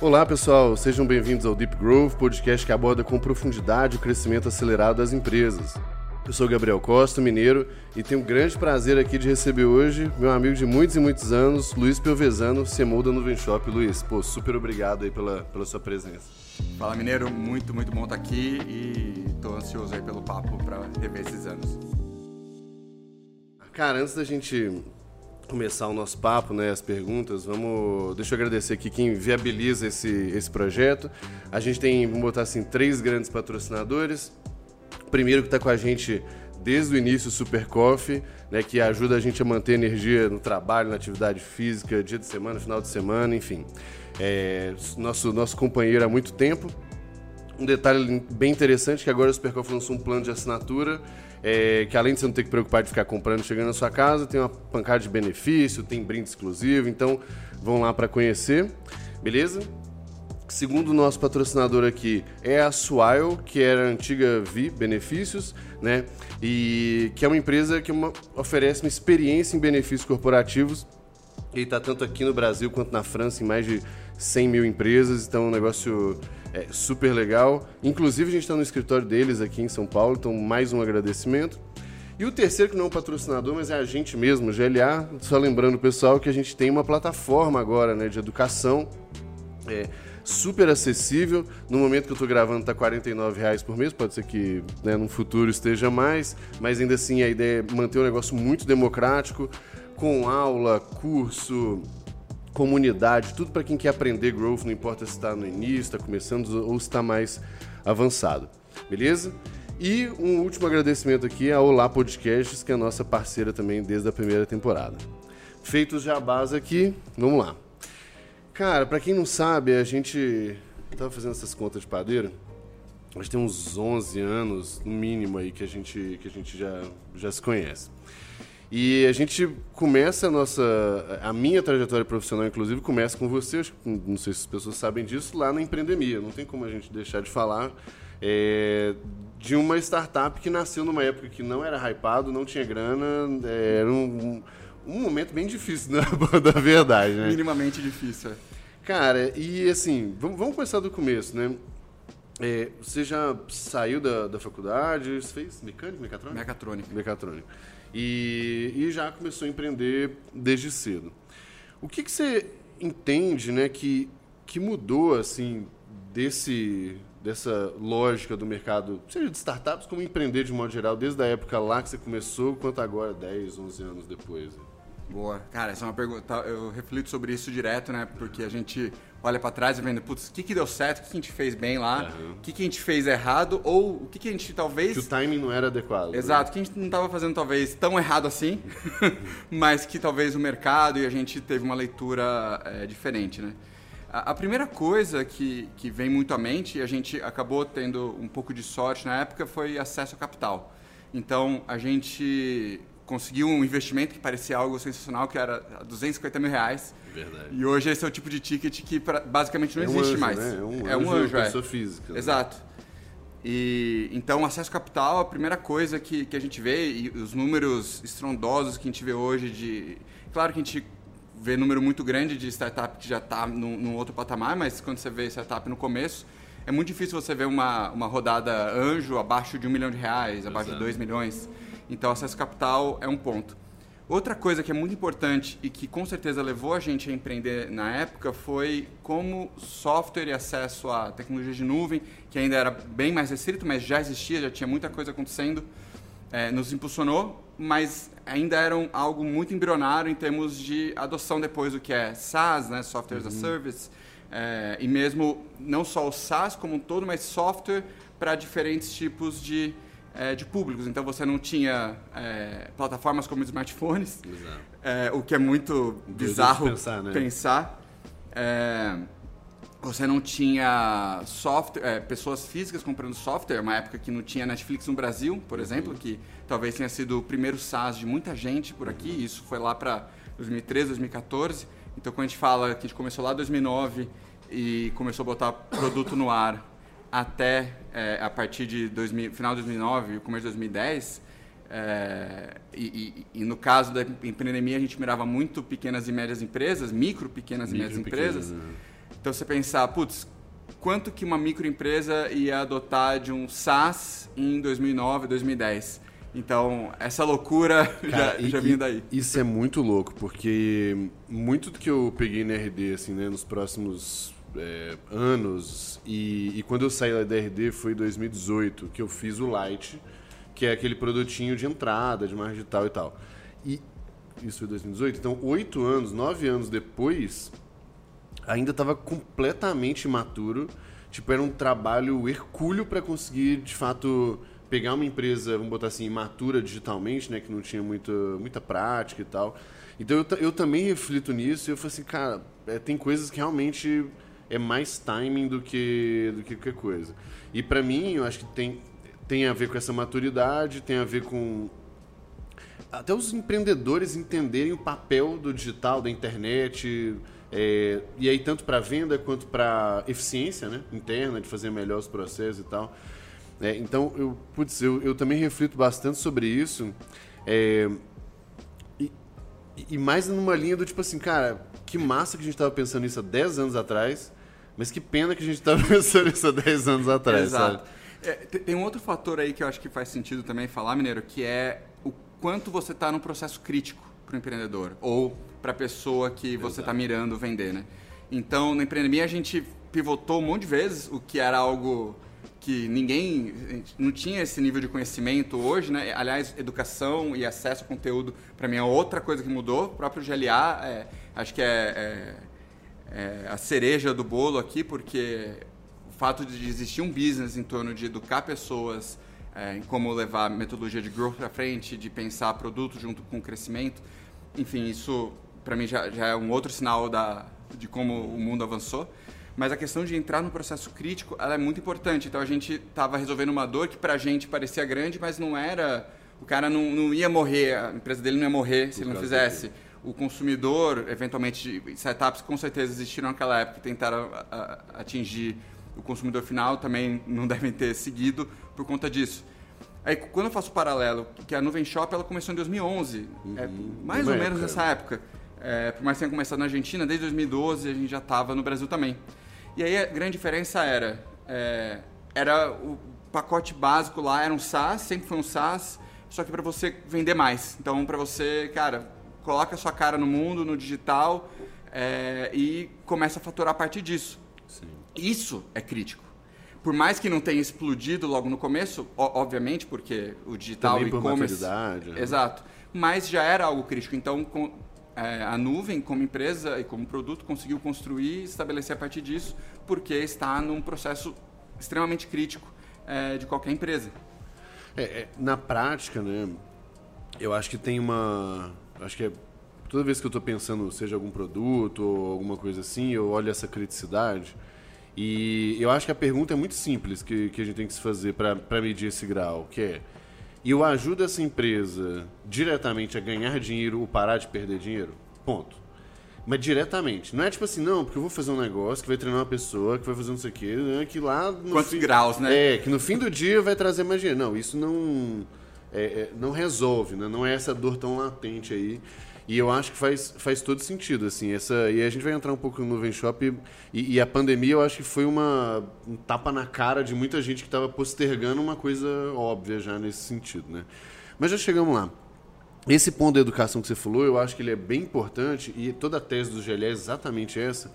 Olá pessoal, sejam bem-vindos ao Deep Growth, podcast que aborda com profundidade o crescimento acelerado das empresas. Eu sou Gabriel Costa, mineiro, e tenho um grande prazer aqui de receber hoje meu amigo de muitos e muitos anos, Luiz Pelvezano, CMO da Nuvem Shop. Luiz, pô, super obrigado aí pela, pela sua presença. Fala mineiro, muito, muito bom estar aqui e tô ansioso aí pelo papo para rever esses anos. Cara, antes da gente começar o nosso papo, né, as perguntas, vamos, deixa eu agradecer aqui quem viabiliza esse, esse projeto. A gente tem, vamos botar assim, três grandes patrocinadores. O primeiro que está com a gente desde o início, o Super Coffee, né, que ajuda a gente a manter energia no trabalho, na atividade física, dia de semana, final de semana, enfim. É, nosso, nosso companheiro há muito tempo. Um detalhe bem interessante que agora o Super Coffee lançou um plano de assinatura é, que além de você não ter que preocupar de ficar comprando chegando na sua casa, tem uma pancada de benefício, tem brinde exclusivo, então vão lá para conhecer, beleza? Segundo o nosso patrocinador aqui, é a Swile, que era a antiga Vi Benefícios, né? E que é uma empresa que uma, oferece uma experiência em benefícios corporativos. E está tanto aqui no Brasil quanto na França, em mais de 100 mil empresas, então é um negócio é, super legal. Inclusive, a gente está no escritório deles aqui em São Paulo, então mais um agradecimento. E o terceiro, que não é um patrocinador, mas é a gente mesmo, GLA, só lembrando o pessoal que a gente tem uma plataforma agora né, de educação. É, super acessível. No momento que eu estou gravando está R$ reais por mês, pode ser que né, no futuro esteja mais, mas ainda assim a ideia é manter um negócio muito democrático, com aula, curso, comunidade, tudo para quem quer aprender growth, não importa se está no início, está começando ou está mais avançado. Beleza? E um último agradecimento aqui à Olá Podcasts, que é a nossa parceira também desde a primeira temporada. Feitos já a base aqui, vamos lá. Cara, para quem não sabe, a gente estava fazendo essas contas de padeiro. A gente tem uns 11 anos, no mínimo, aí, que a gente, que a gente já, já se conhece. E a gente começa a nossa. A minha trajetória profissional, inclusive, começa com você. Não sei se as pessoas sabem disso, lá na Empreendemia. Não tem como a gente deixar de falar é, de uma startup que nasceu numa época que não era hypado, não tinha grana, é, era um, um momento bem difícil, né? da verdade, né? Minimamente difícil. É. Cara, e assim, vamos, vamos começar do começo, né? É, você já saiu da, da faculdade, fez mecânico, mecatrônico? Mecatrônico. Mecatrônico. E, e já começou a empreender desde cedo. O que, que você entende né, que, que mudou assim desse, dessa lógica do mercado, seja de startups, como empreender de modo geral, desde a época lá que você começou, quanto agora, 10, 11 anos depois? Boa. Cara, essa é uma pergunta. Eu reflito sobre isso direto, né? Porque a gente olha para trás e vendo, putz, o que, que deu certo, o que, que a gente fez bem lá, uhum. o que, que a gente fez errado, ou o que, que a gente talvez. Que o timing não era adequado. Exato, né? que a gente não estava fazendo talvez tão errado assim, mas que talvez o mercado e a gente teve uma leitura é, diferente, né? A, a, primeira coisa que, que vem muito à mente, e a gente acabou tendo um pouco de sorte na época, foi acesso a capital. Então, a gente conseguiu um investimento que parecia algo sensacional, que era 250 mil reais. Verdade. E hoje esse é o tipo de ticket que pra, basicamente não é um existe anjo, mais. Né? É um é anjo, um anjo é. pessoa física. Né? Exato. E então acesso capital, a primeira coisa que, que a gente vê e os números estrondosos que a gente vê hoje de, claro que a gente vê número muito grande de startup que já está num, num, outro patamar, mas quando você vê startup no começo, é muito difícil você ver uma, uma rodada anjo abaixo de um milhão de reais, abaixo Exato. de dois milhões. Então, acesso capital é um ponto. Outra coisa que é muito importante e que com certeza levou a gente a empreender na época foi como software e acesso à tecnologia de nuvem, que ainda era bem mais restrito, mas já existia, já tinha muita coisa acontecendo, é, nos impulsionou, mas ainda era um, algo muito embrionário em termos de adoção depois do que é SaaS, né, Software uhum. as a uhum. Service, é, e mesmo não só o SaaS como um todo, mas software para diferentes tipos de é, de públicos. Então você não tinha é, plataformas como smartphones, é, o que é muito bizarro pensar. Né? pensar. É, você não tinha software, é, pessoas físicas comprando software, uma época que não tinha Netflix no Brasil, por uhum. exemplo, que talvez tenha sido o primeiro SaaS de muita gente por aqui. Uhum. Isso foi lá para 2013, 2014. Então, quando a gente fala que a gente começou lá em 2009 e começou a botar produto no ar até é, a partir de 2000, final de 2009 e começo de 2010, é, e, e, e, no caso da empreendemia a gente mirava muito pequenas e médias empresas, micro pequenas micro e médias empresas. Né? Então você pensar, putz, quanto que uma microempresa ia adotar de um SaaS em 2009, 2010? Então, essa loucura Cara, já, e, já vinha daí. Isso é muito louco, porque muito do que eu peguei na RD, assim, né, nos próximos é, anos, e, e, quando eu saí da RD foi em 2018, que eu fiz o Light, que é aquele produtinho de entrada, de marketing digital e tal. E isso foi 2018, então oito anos, nove anos depois, ainda estava completamente imaturo. Tipo, era um trabalho hercúleo para conseguir, de fato, pegar uma empresa, vamos botar assim, imatura digitalmente, né, que não tinha muita, muita prática e tal. Então eu, eu também reflito nisso e eu falo assim, cara, é, tem coisas que realmente é mais timing do que, do que qualquer coisa. E para mim, eu acho que tem, tem a ver com essa maturidade, tem a ver com até os empreendedores entenderem o papel do digital, da internet, é, e aí tanto para venda quanto para eficiência né, interna, de fazer melhor os processos e tal. É, então, eu, putz, eu, eu também reflito bastante sobre isso. É, e, e, mais numa linha do tipo assim, cara, que massa que a gente estava pensando nisso há 10 anos atrás, mas que pena que a gente estava pensando nisso há 10 anos atrás, Exato. É, tem um outro fator aí que eu acho que faz sentido também falar, Mineiro, que é o quanto você está num processo crítico para o empreendedor ou para a pessoa que você está mirando vender, né? Então, na empreendimia a gente pivotou um monte de vezes, o que era algo que ninguém não tinha esse nível de conhecimento hoje, né? Aliás, educação e acesso a conteúdo para mim é outra coisa que mudou. O próprio GLA, é, acho que é, é, é, a cereja do bolo aqui, porque o fato de existir um business em torno de educar pessoas é, em como levar a metodologia de growth para frente, de pensar produto junto com o crescimento, enfim, isso para mim já, já é um outro sinal da, de como o mundo avançou. Mas a questão de entrar no processo crítico, ela é muito importante. Então a gente estava resolvendo uma dor que para a gente parecia grande, mas não era. O cara não, não ia morrer, a empresa dele não ia morrer se ele não fizesse. O consumidor, eventualmente, startups com certeza existiram naquela época e tentaram a, a, atingir o consumidor final, também não devem ter seguido por conta disso. Aí, quando eu faço o paralelo, que a Nuvem Shop ela começou em 2011, uhum. é, mais ou menos nessa época. É, por mais que tenha começado na Argentina, desde 2012 a gente já estava no Brasil também. E aí a grande diferença era, é, era o pacote básico lá, era um SaaS, sempre foi um SaaS, só que para você vender mais. Então, para você, cara, coloca a sua cara no mundo, no digital é, e começa a faturar a partir disso. Sim. Isso é crítico. Por mais que não tenha explodido logo no começo, obviamente, porque o digital e e-commerce. Né? Exato. Mas já era algo crítico. Então, com, é, a nuvem, como empresa e como produto, conseguiu construir e estabelecer a partir disso, porque está num processo extremamente crítico é, de qualquer empresa. É, é, na prática, né, eu acho que tem uma. Acho que é, toda vez que eu estou pensando, seja algum produto ou alguma coisa assim, eu olho essa criticidade. E eu acho que a pergunta é muito simples que, que a gente tem que se fazer para medir esse grau, que é eu ajudo essa empresa diretamente a ganhar dinheiro ou parar de perder dinheiro? Ponto. Mas diretamente. Não é tipo assim, não, porque eu vou fazer um negócio que vai treinar uma pessoa, que vai fazer não sei o quê, né, que lá... Quantos fim, graus, né? É, que no fim do dia vai trazer mais dinheiro. Não, isso não, é, é, não resolve, né? Não é essa dor tão latente aí. E eu acho que faz, faz todo sentido, assim. Essa, e a gente vai entrar um pouco no Nuvem Shop. E, e a pandemia, eu acho que foi uma, um tapa na cara de muita gente que estava postergando uma coisa óbvia já nesse sentido, né? Mas já chegamos lá. Esse ponto da educação que você falou, eu acho que ele é bem importante. E toda a tese do GLE é exatamente essa.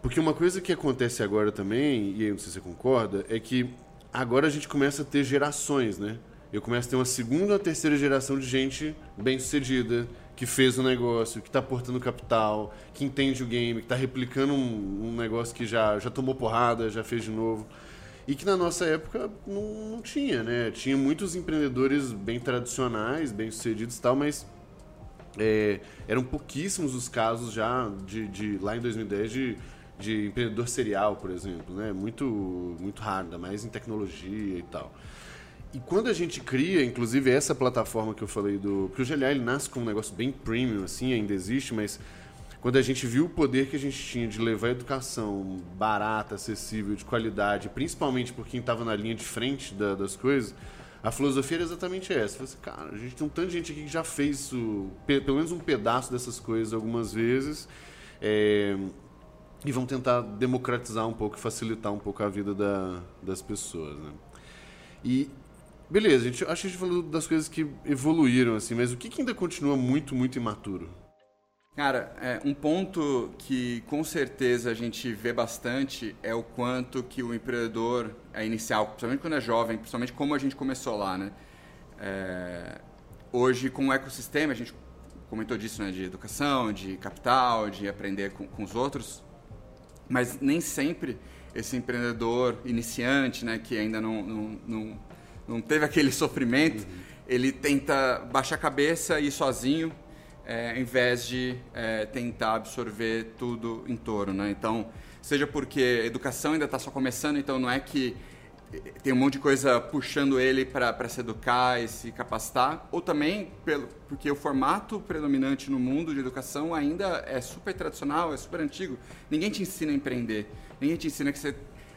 Porque uma coisa que acontece agora também, e aí não sei se você concorda, é que agora a gente começa a ter gerações, né? Eu começo a ter uma segunda terceira geração de gente bem-sucedida, que fez o negócio, que está aportando capital, que entende o game, que está replicando um, um, negócio que já, já tomou porrada, já fez de novo. E que na nossa época não, não tinha, né? Tinha muitos empreendedores bem tradicionais, bem sucedidos e tal, mas é, eram pouquíssimos os casos já de, de lá em 2010 de, de empreendedor serial, por exemplo, né? Muito, muito raro, ainda mais em tecnologia e tal. E quando a gente cria, inclusive essa plataforma que eu falei do. Porque o GLA ele nasce com um negócio bem premium, assim, ainda existe, mas quando a gente viu o poder que a gente tinha de levar educação barata, acessível, de qualidade, principalmente por quem estava na linha de frente da, das coisas, a filosofia era exatamente essa. Falei assim, cara, a gente tem um tanto de gente aqui que já fez isso, pelo menos um pedaço dessas coisas algumas vezes. É, e vão tentar democratizar um pouco, facilitar um pouco a vida da, das pessoas, né? E beleza, gente, acho que a gente falou das coisas que evoluíram assim, mas o que, que ainda continua muito, muito imaturo? Cara, é, um ponto que com certeza a gente vê bastante é o quanto que o empreendedor é inicial, principalmente quando é jovem, principalmente como a gente começou lá, né? É, hoje, com o ecossistema, a gente comentou disso, né? De educação, de capital, de aprender com, com os outros, mas nem sempre esse empreendedor iniciante, né? Que ainda não, não, não, não teve aquele sofrimento, uhum. ele tenta baixar a cabeça e ir sozinho é, ao invés de é, tentar absorver tudo em torno, né? Então, seja porque a educação ainda está só começando, então não é que tem um monte de coisa puxando ele para se educar e se capacitar, ou também pelo, porque o formato predominante no mundo de educação ainda é super tradicional, é super antigo. Ninguém te ensina a empreender, ninguém te ensina que você,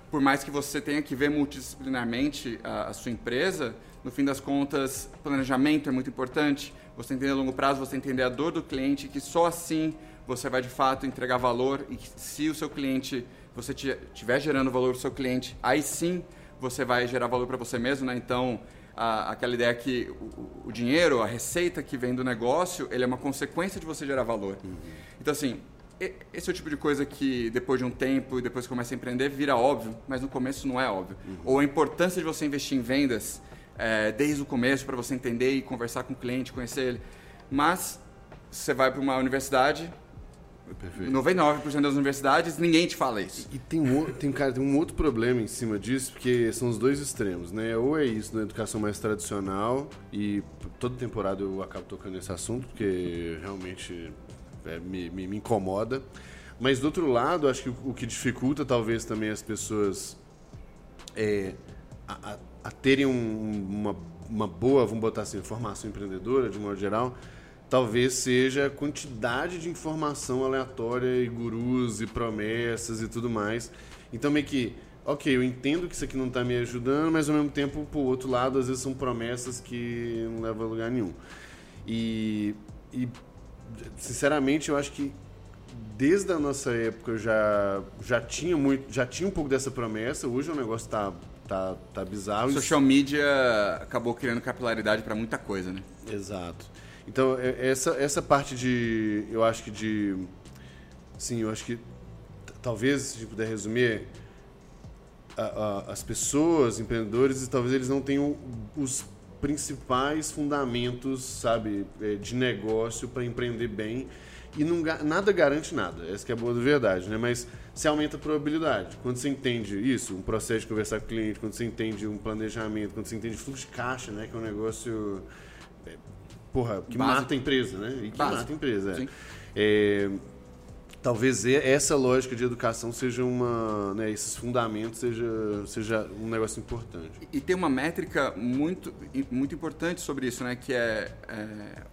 por mais que você tenha que ver multidisciplinarmente a, a sua empresa, no fim das contas, planejamento é muito importante, você entender a longo prazo, você entender a dor do cliente, que só assim você vai de fato entregar valor e se o seu cliente, você estiver gerando valor para o seu cliente, aí sim você vai gerar valor para você mesmo, né? Então, a, aquela ideia que o, o, dinheiro, a receita que vem do negócio, ele é uma consequência de você gerar valor. Uhum. Então, assim, esse é o tipo de coisa que depois de um tempo e depois que começa a empreender vira óbvio, mas no começo não é óbvio. Uhum. Ou a importância de você investir em vendas é, desde o começo para você entender e conversar com o cliente, conhecer ele. Mas você vai para uma universidade, Perfeito. 99% das universidades, ninguém te fala isso. E, tem, um, tem, cara, tem um outro problema em cima disso, porque são os dois extremos, né? Ou é isso na educação mais tradicional, e toda temporada eu acabo tocando nesse assunto, porque realmente é, me, me, me, incomoda. Mas do outro lado, acho que o, que dificulta talvez também as pessoas é, a, a a terem um, uma, uma boa, vamos botar assim, formação empreendedora, de modo geral, talvez seja a quantidade de informação aleatória e gurus e promessas e tudo mais. Então, meio que, ok, eu entendo que isso aqui não está me ajudando, mas ao mesmo tempo, por outro lado, às vezes são promessas que não levam a lugar nenhum. E, e sinceramente, eu acho que desde a nossa época já, já tinha muito, já tinha um pouco dessa promessa. Hoje o negócio está tá, tá bizarro. Social media acabou criando capilaridade para muita coisa, né? Exato. Então, é, essa, essa parte de. Eu acho que de. Sim, eu acho que. Talvez, se puder resumir, a, a, as pessoas, empreendedores, talvez eles não tenham os principais fundamentos, sabe, é, de negócio para empreender bem e não, nada garante nada, essa que é a boa da verdade, né? Mas você aumenta a probabilidade. Quando você entende isso, um processo de conversar com o cliente, quando você entende um planejamento, quando você entende fluxo de caixa, né? Que é um negócio, é, porra, que Básico. mata a empresa, né? E que Básico. mata a empresa, é. Talvez essa lógica de educação seja uma, né, esses fundamentos seja, seja um negócio importante. E, tem uma métrica muito, muito importante sobre isso, né? Que é, é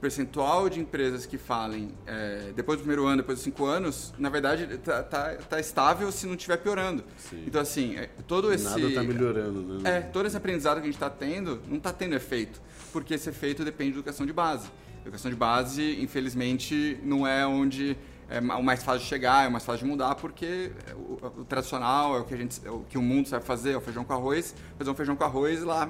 percentual de empresas que falem é, depois do primeiro ano, depois dos cinco anos, na verdade tá, tá, tá estável se não estiver piorando. Sim. Então assim, é, todo esse nada está melhorando, né? É, todo esse aprendizado que a gente está tendo não está tendo efeito, porque esse efeito depende de educação de base. Educação de base, infelizmente, não é onde é o mais fácil de chegar, é o mais fácil de mudar, porque o, o tradicional é o que a gente, é o que o mundo sabe fazer, é o feijão com arroz, fazer um feijão com arroz lá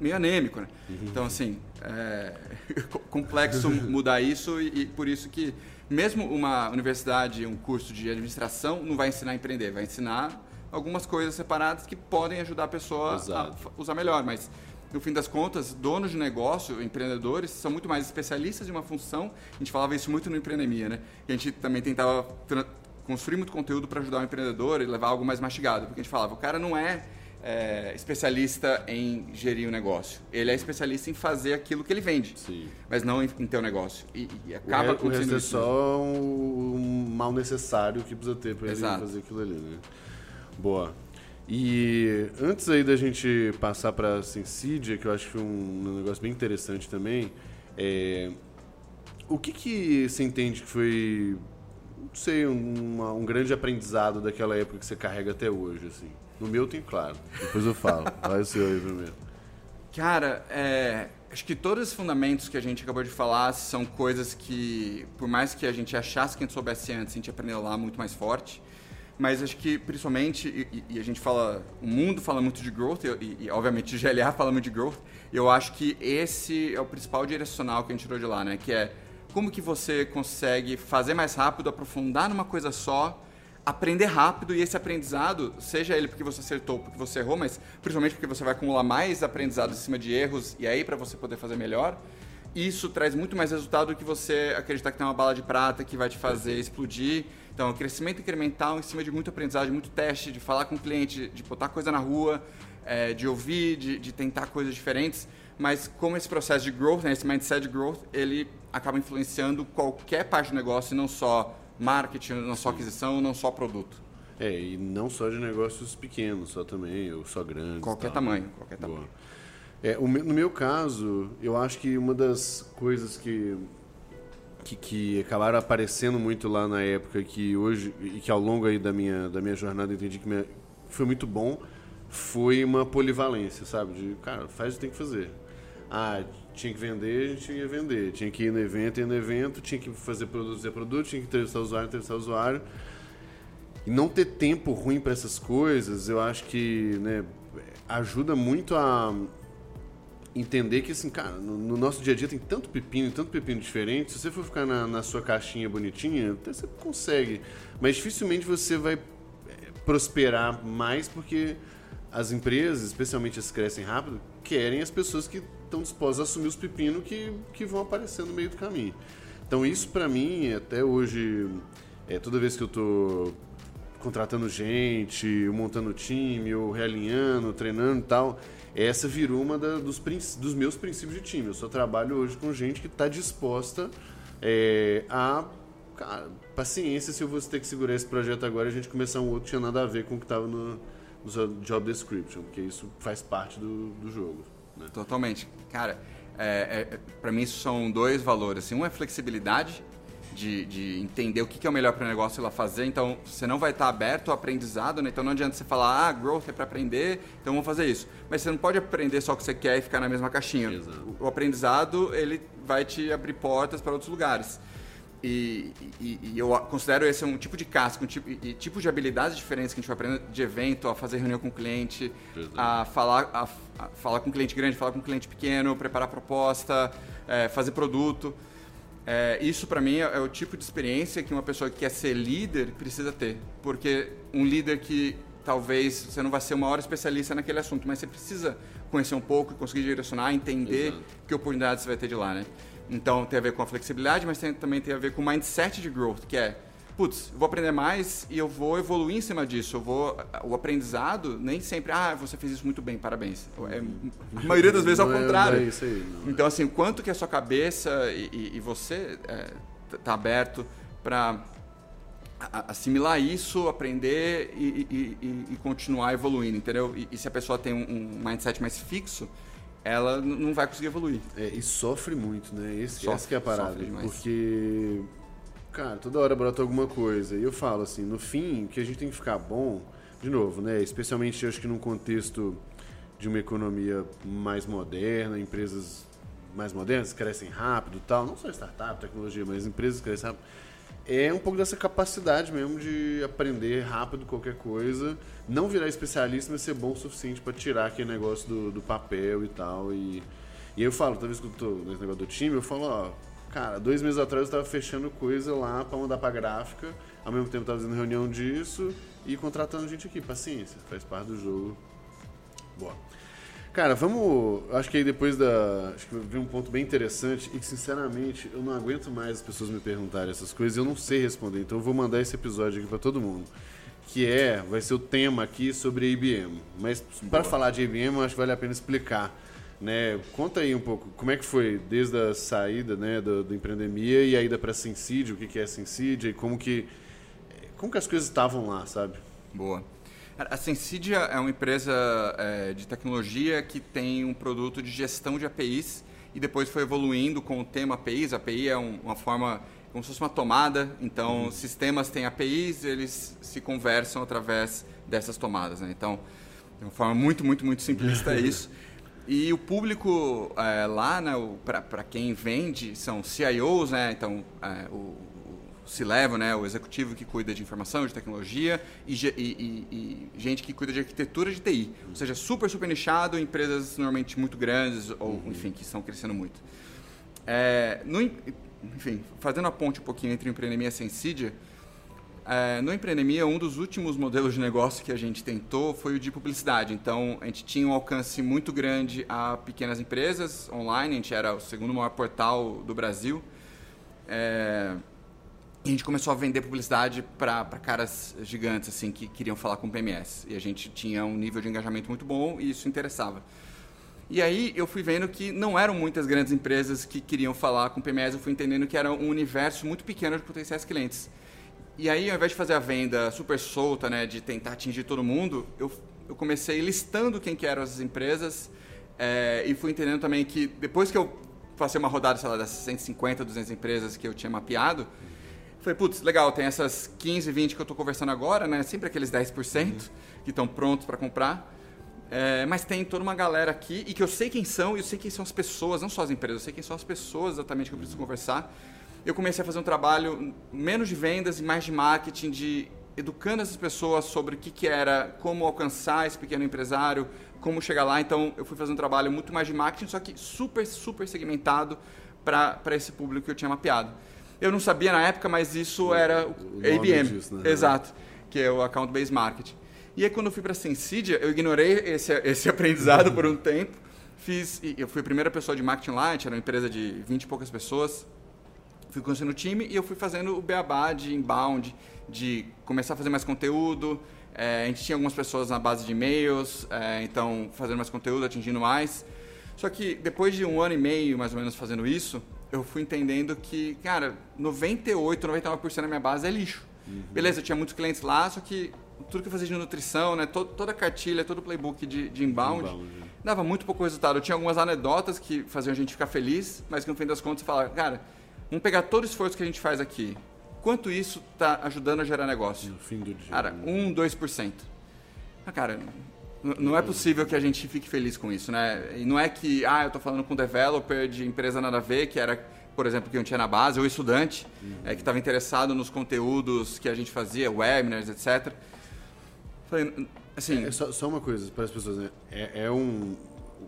meio anêmico, né? Uhum. Então, assim, é complexo mudar isso e, e, por isso que mesmo uma universidade, um curso de administração não vai ensinar a empreender, vai ensinar algumas coisas separadas que podem ajudar a pessoa Exato. a usar melhor, mas no fim das contas, donos de negócio, empreendedores, são muito mais especialistas em uma função. A gente falava isso muito no Empreendemia, né? E a gente também tentava construir muito conteúdo para ajudar o empreendedor e levar algo mais mastigado, porque a gente falava, o cara não é é, especialista em gerir o negócio. Ele é especialista em fazer aquilo que ele vende, Sim. mas não em, em ter o negócio. E, e acaba com isso. é só um, um, mal necessário que precisa ter para ele fazer aquilo ali, né? Boa. E antes aí da gente passar para a Sensidia, que eu acho que foi um negócio bem interessante também, é, o que, que você entende que foi, não sei, um, um grande aprendizado daquela época que você carrega até hoje, assim? No meu tem claro. Depois eu falo. Vai o seu aí primeiro. Cara, é, acho que todos os fundamentos que a gente acabou de falar são coisas que, por mais que a gente achasse que a gente soubesse antes, a gente aprendeu lá muito mais forte. Mas acho que, principalmente, e, e a gente fala, o mundo fala muito de growth, e, e, obviamente o GLA fala muito de growth, eu acho que esse é o principal direcional que a gente tirou de lá, né? Que é como que você consegue fazer mais rápido, aprofundar numa coisa só, aprender rápido e esse aprendizado, seja ele porque você acertou, porque você errou, mas principalmente porque você vai acumular mais aprendizado em cima de erros e aí para você poder fazer melhor, isso traz muito mais resultado do que você acreditar que tem uma bala de prata que vai te fazer explodir. Então, o crescimento incremental em cima de muito aprendizado, muito teste, de falar com o cliente, de botar coisa na rua, é, de ouvir, de, de, tentar coisas diferentes. Mas como esse processo de growth, né, esse mindset de growth, ele acaba influenciando qualquer parte do negócio, não só marketing, não só aquisição, não só produto. É, e não só de negócios pequenos, só também, ou só grandes. Qualquer tal. tamanho, qualquer Boa. tamanho. É, no meu caso, eu acho que uma das coisas que, que, que, acabaram aparecendo muito lá na época, que hoje, e que ao longo aí da minha, da minha jornada entendi que minha, foi muito bom, foi uma polivalência, sabe? De, cara, faz o que tem que fazer. Ah, tinha que vender, a gente ia vender. Tinha que ir no evento, ir no evento. Tinha que fazer produto, produto. Tinha que entrevistar o usuário, entrevistar o usuário. E não ter tempo ruim para essas coisas, eu acho que né, ajuda muito a entender que, assim, cara, no, no, nosso dia a dia tem tanto pepino, tanto pepino diferente. Se você for ficar na, na sua caixinha bonitinha, até você consegue. Mas dificilmente você vai é, prosperar mais porque as empresas, especialmente as que crescem rápido, querem as pessoas que estão dispostas a assumir os pepinos que, que vão aparecendo no meio do caminho. Então isso para mim, até hoje, é, toda vez que eu tô contratando gente, montando time, ou realinhando, treinando e tal, essa virou uma da, dos, dos meus princípios de time. Eu só trabalho hoje com gente que está disposta é, a. Cara, paciência se eu vou ter que segurar esse projeto agora e a gente começar um outro, tinha nada a ver com o que estava no, no job description, porque isso faz parte do, do jogo. Né? Totalmente. Cara, é, é, para mim isso são dois valores. Assim, um é flexibilidade, de, de, entender o que é o melhor para o negócio lá fazer. Então, você não vai estar aberto ao aprendizado, né? Então, não adianta você falar, ah, growth é para aprender, então vamos fazer isso. Mas você não pode aprender só o que você quer e ficar na mesma caixinha. Exato. O aprendizado, ele vai te abrir portas para outros lugares. E, e, e, eu considero esse um tipo de casca, um tipo, e, tipo de habilidades diferentes que a gente vai aprender de evento, a fazer reunião com o cliente, a falar, a, a, falar com o cliente grande, falar com o cliente pequeno, preparar proposta, é, fazer produto. É, isso para mim é, é, o tipo de experiência que uma pessoa que quer ser líder precisa ter, porque um líder que talvez você não vai ser o maior especialista naquele assunto, mas você precisa conhecer um pouco, conseguir direcionar, entender Exato. que oportunidades você vai ter de lá, né? Então tem a ver com a flexibilidade, mas tem, também tem a ver com o mindset de growth, que é, putz, eu vou aprender mais e eu vou evoluir em cima disso. Eu vou, o aprendizado nem sempre, ah, você fez isso muito bem, parabéns. É, a maioria das vezes ao é contrário. É isso aí, então assim, quanto que a sua cabeça e, e, você é, tá aberto para assimilar isso, aprender e, e, e, continuar evoluindo, entendeu? E, se a pessoa tem um, um mindset mais fixo, ela não vai conseguir evoluir. É, e sofre muito, né? Esse, sofre, essa que é a parada. Porque, cara, toda hora brota alguma coisa. E eu falo assim, no fim, que a gente tem que ficar bom, de novo, né? Especialmente, acho que num contexto de uma economia mais moderna, empresas mais modernas crescem rápido tal. Não só startup, tecnologia, mas empresas crescem rápido é um pouco dessa capacidade mesmo de aprender rápido qualquer coisa, não virar especialista, mas ser bom o suficiente para tirar aquele negócio do, do papel e tal. E, e eu falo, toda vez que eu tô nesse negócio do time, eu falo, ó, cara, dois meses atrás eu estava fechando coisa lá para mandar para gráfica, ao mesmo tempo estava fazendo reunião disso e contratando gente aqui, paciência, faz parte do jogo. Boa. Cara, vamos. Acho que aí depois da. Acho que vi um ponto bem interessante e que, sinceramente, eu não aguento mais as pessoas me perguntarem essas coisas e eu não sei responder. Então eu vou mandar esse episódio aqui para todo mundo. Que é, vai ser o tema aqui sobre IBM. Mas para falar de IBM, eu acho que vale a pena explicar. Né? Conta aí um pouco como é que foi desde a saída né, do, do Empreendemia e a ida para Sensidia, o que, que é Sensidia e como que, como que as coisas estavam lá, sabe? Boa. A Sensidia é uma empresa é, de tecnologia que tem um produto de gestão de APIs e depois foi evoluindo com o tema APIs. A API é um, uma forma, como se fosse uma tomada, então uhum. sistemas têm APIs, eles se conversam através dessas tomadas. Né? Então, de uma forma muito, muito, muito simplista é isso. E o público é, lá, né, para quem vende, são CIOs, né, então é, o, se levam, né, o executivo que cuida de informação, de tecnologia e, e, e, e, gente que cuida de arquitetura de TI. Ou seja, super, super nichado, empresas normalmente muito grandes ou, uhum. enfim, que estão crescendo muito. É, no, enfim, fazendo a ponte um pouquinho entre o Empreendemia e a Sensidia, é, no Empreendemia, um dos últimos modelos de negócio que a gente tentou foi o de publicidade. Então, a gente tinha um alcance muito grande a pequenas empresas online, a gente era o segundo maior portal do Brasil. É, a gente começou a vender publicidade para caras gigantes assim que queriam falar com PMS. E a gente tinha um nível de engajamento muito bom e isso interessava. E aí eu fui vendo que não eram muitas grandes empresas que queriam falar com PMS, eu fui entendendo que era um universo muito pequeno de potenciais clientes. E aí, ao invés de fazer a venda super solta, né, de tentar atingir todo mundo, eu, eu comecei listando quem que eram as empresas é, e fui entendendo também que depois que eu passei uma rodada, sei lá, das 150, 200 empresas que eu tinha mapeado, falei, putz, legal, tem essas 15, 20 que eu estou conversando agora, né, sempre aqueles 10% uhum. que estão prontos para comprar. É, mas tem toda uma galera aqui e que eu sei quem são e eu sei quem são as pessoas, não só as empresas, eu sei quem são as pessoas exatamente que eu preciso conversar eu comecei a fazer um trabalho menos de vendas e mais de marketing, de educando essas pessoas sobre o que, que era, como alcançar esse pequeno empresário, como chegar lá. Então, eu fui fazer um trabalho muito mais de marketing, só que super, super segmentado para esse público que eu tinha mapeado. Eu não sabia na época, mas isso era o ABM. Disso, né? Exato, que é o Account Based Marketing. E aí, quando eu fui para a Sensidia, eu ignorei esse, esse aprendizado por um tempo. Fiz, eu fui a primeira pessoa de marketing lá, era uma empresa de 20 e poucas pessoas, fui conhecendo o time e eu fui fazendo o beabá de inbound, de começar a fazer mais conteúdo. É, a gente tinha algumas pessoas na base de e-mails, é, então fazendo mais conteúdo, atingindo mais. Só que depois de um ano e meio, mais ou menos, fazendo isso, eu fui entendendo que, cara, 98, 99% da minha base é lixo. Uhum. Beleza, eu tinha muitos clientes lá, só que tudo que eu fazia de nutrição, né, todo, toda a cartilha, todo o playbook de, de inbound, inbound, né? dava muito pouco resultado. Eu tinha algumas anedotas que faziam a gente ficar feliz, mas que no fim das contas você fala, cara, Vamos pegar todo o esforço que a gente faz aqui. Quanto isso está ajudando a gerar negócio? No fim do dia. Cara, 1, 2%. Ah, cara, não é possível que a gente fique feliz com isso, né? E não é que, ah, eu estou falando com um developer de empresa nada a ver, que era, por exemplo, que eu tinha na base, ou estudante, uhum. é, que estava interessado nos conteúdos que a gente fazia, webinars, etc. Falei, assim... É, só, só, uma coisa para as pessoas, né? É, é um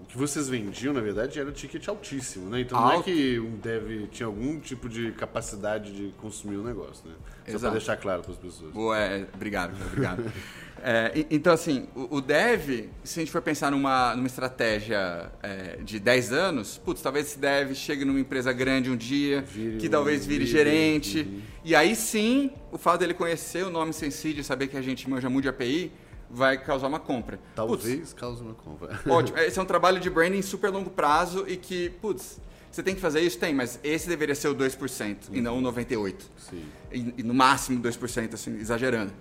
o que vocês vendiam, na verdade, era ticket altíssimo, né? Então Alto. não é que um dev tinha algum tipo de capacidade de consumir o um negócio, né? Só Exato. para deixar claro para as pessoas. Ué, obrigado, obrigado. é, então, assim, o, o, dev, se a gente for pensar numa, numa estratégia é, de 10 anos, putz, talvez esse dev chegue numa empresa grande um dia, vire que um talvez vire gerente, uhum. e aí sim, o fato dele conhecer o nome Sensid e saber que a gente manja muito de API, vai causar uma compra. Talvez putz, cause uma compra. Ótimo. Esse é um trabalho de branding super longo prazo e que, putz, você tem que fazer isso? Tem, mas esse deveria ser o 2% uhum. e não o 98%. Sim. E, e no máximo 2%, assim, exagerando.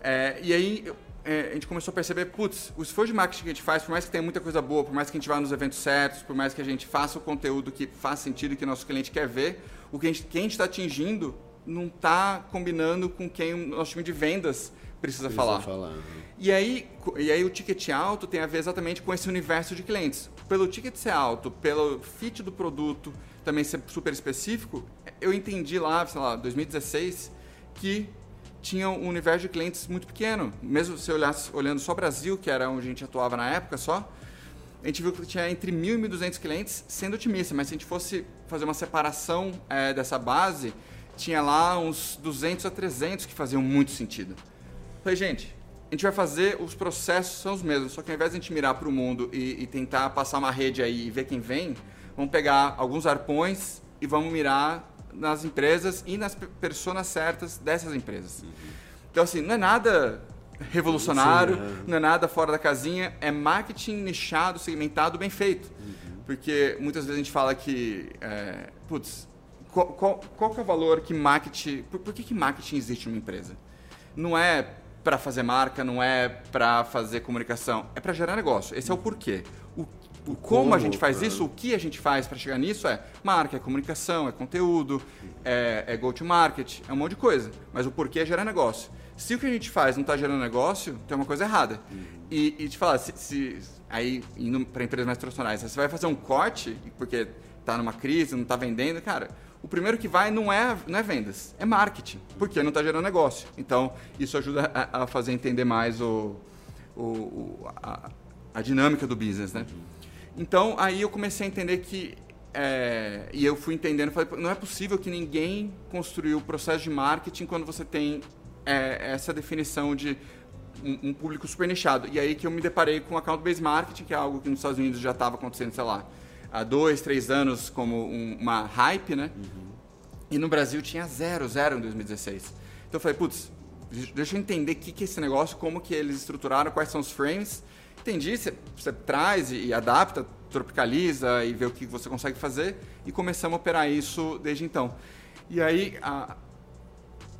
É, e aí é, a gente começou a perceber, putz, o esforço de marketing que a gente faz, por mais que tenha muita coisa boa, por mais que a gente vá nos eventos certos, por mais que a gente faça o conteúdo que faz sentido, que o nosso cliente quer ver, o que a gente está atingindo não está combinando com quem o nosso time de vendas precisa, precisa falar. falar né? E aí, e aí o ticket alto tem a ver exatamente com esse universo de clientes. Pelo ticket ser alto, pelo fit do produto também ser super específico, eu entendi lá, sei lá, 2016, que tinha um universo de clientes muito pequeno. Mesmo se olhasse olhando só Brasil, que era onde a gente atuava na época só, a gente viu que tinha entre 1.000 e 1.200 clientes, sendo otimista, mas se a gente fosse fazer uma separação é, dessa base, tinha lá uns 200 a 300 que faziam muito sentido. Falei, gente, a gente vai fazer, os processos são os mesmos, só que ao invés de a gente mirar para o mundo e, e, tentar passar uma rede aí e ver quem vem, vamos pegar alguns arpões e vamos mirar nas empresas e nas pessoas certas dessas empresas. Uhum. Então, assim, não é nada revolucionário, Sim, é. não é nada fora da casinha, é marketing nichado, segmentado, bem feito. Uhum. Porque muitas vezes a gente fala que, é, putz, qual, qual, qual é o valor que marketing... Por, por que, que marketing existe numa empresa? Não é para fazer marca, não é para fazer comunicação, é para gerar negócio. Esse é o porquê. O, o como, como, a gente faz isso, o que a gente faz para chegar nisso é marca, é comunicação, é conteúdo, é, é go-to-market, é um monte de coisa. Mas o porquê é gerar negócio. Se o que a gente faz não está gerando negócio, tem uma coisa errada. Uhum. E, e te falar, se, se, aí indo para empresas mais tradicionais, você vai fazer um corte porque está numa crise, não está vendendo, cara, o primeiro que vai não é, não é vendas, é marketing, porque não está gerando negócio. Então, isso ajuda a, a fazer entender mais o, o, a, a, dinâmica do business, né? Então, aí eu comecei a entender que é, e eu fui entendendo, falei, não é possível que ninguém construiu o processo de marketing quando você tem é, essa definição de um, um, público super nichado. E aí que eu me deparei com account-based marketing, que é algo que nos Estados Unidos já estava acontecendo, sei lá, há dois, três anos como um, uma hype, né? Uhum. E no Brasil tinha zero, zero em 2016. Então eu falei, putz, deixa eu entender o que, que é esse negócio, como que eles estruturaram, quais são os frames. Entendi, você, traz e, e adapta, tropicaliza e vê o que você consegue fazer e começamos a operar isso desde então. E aí, a,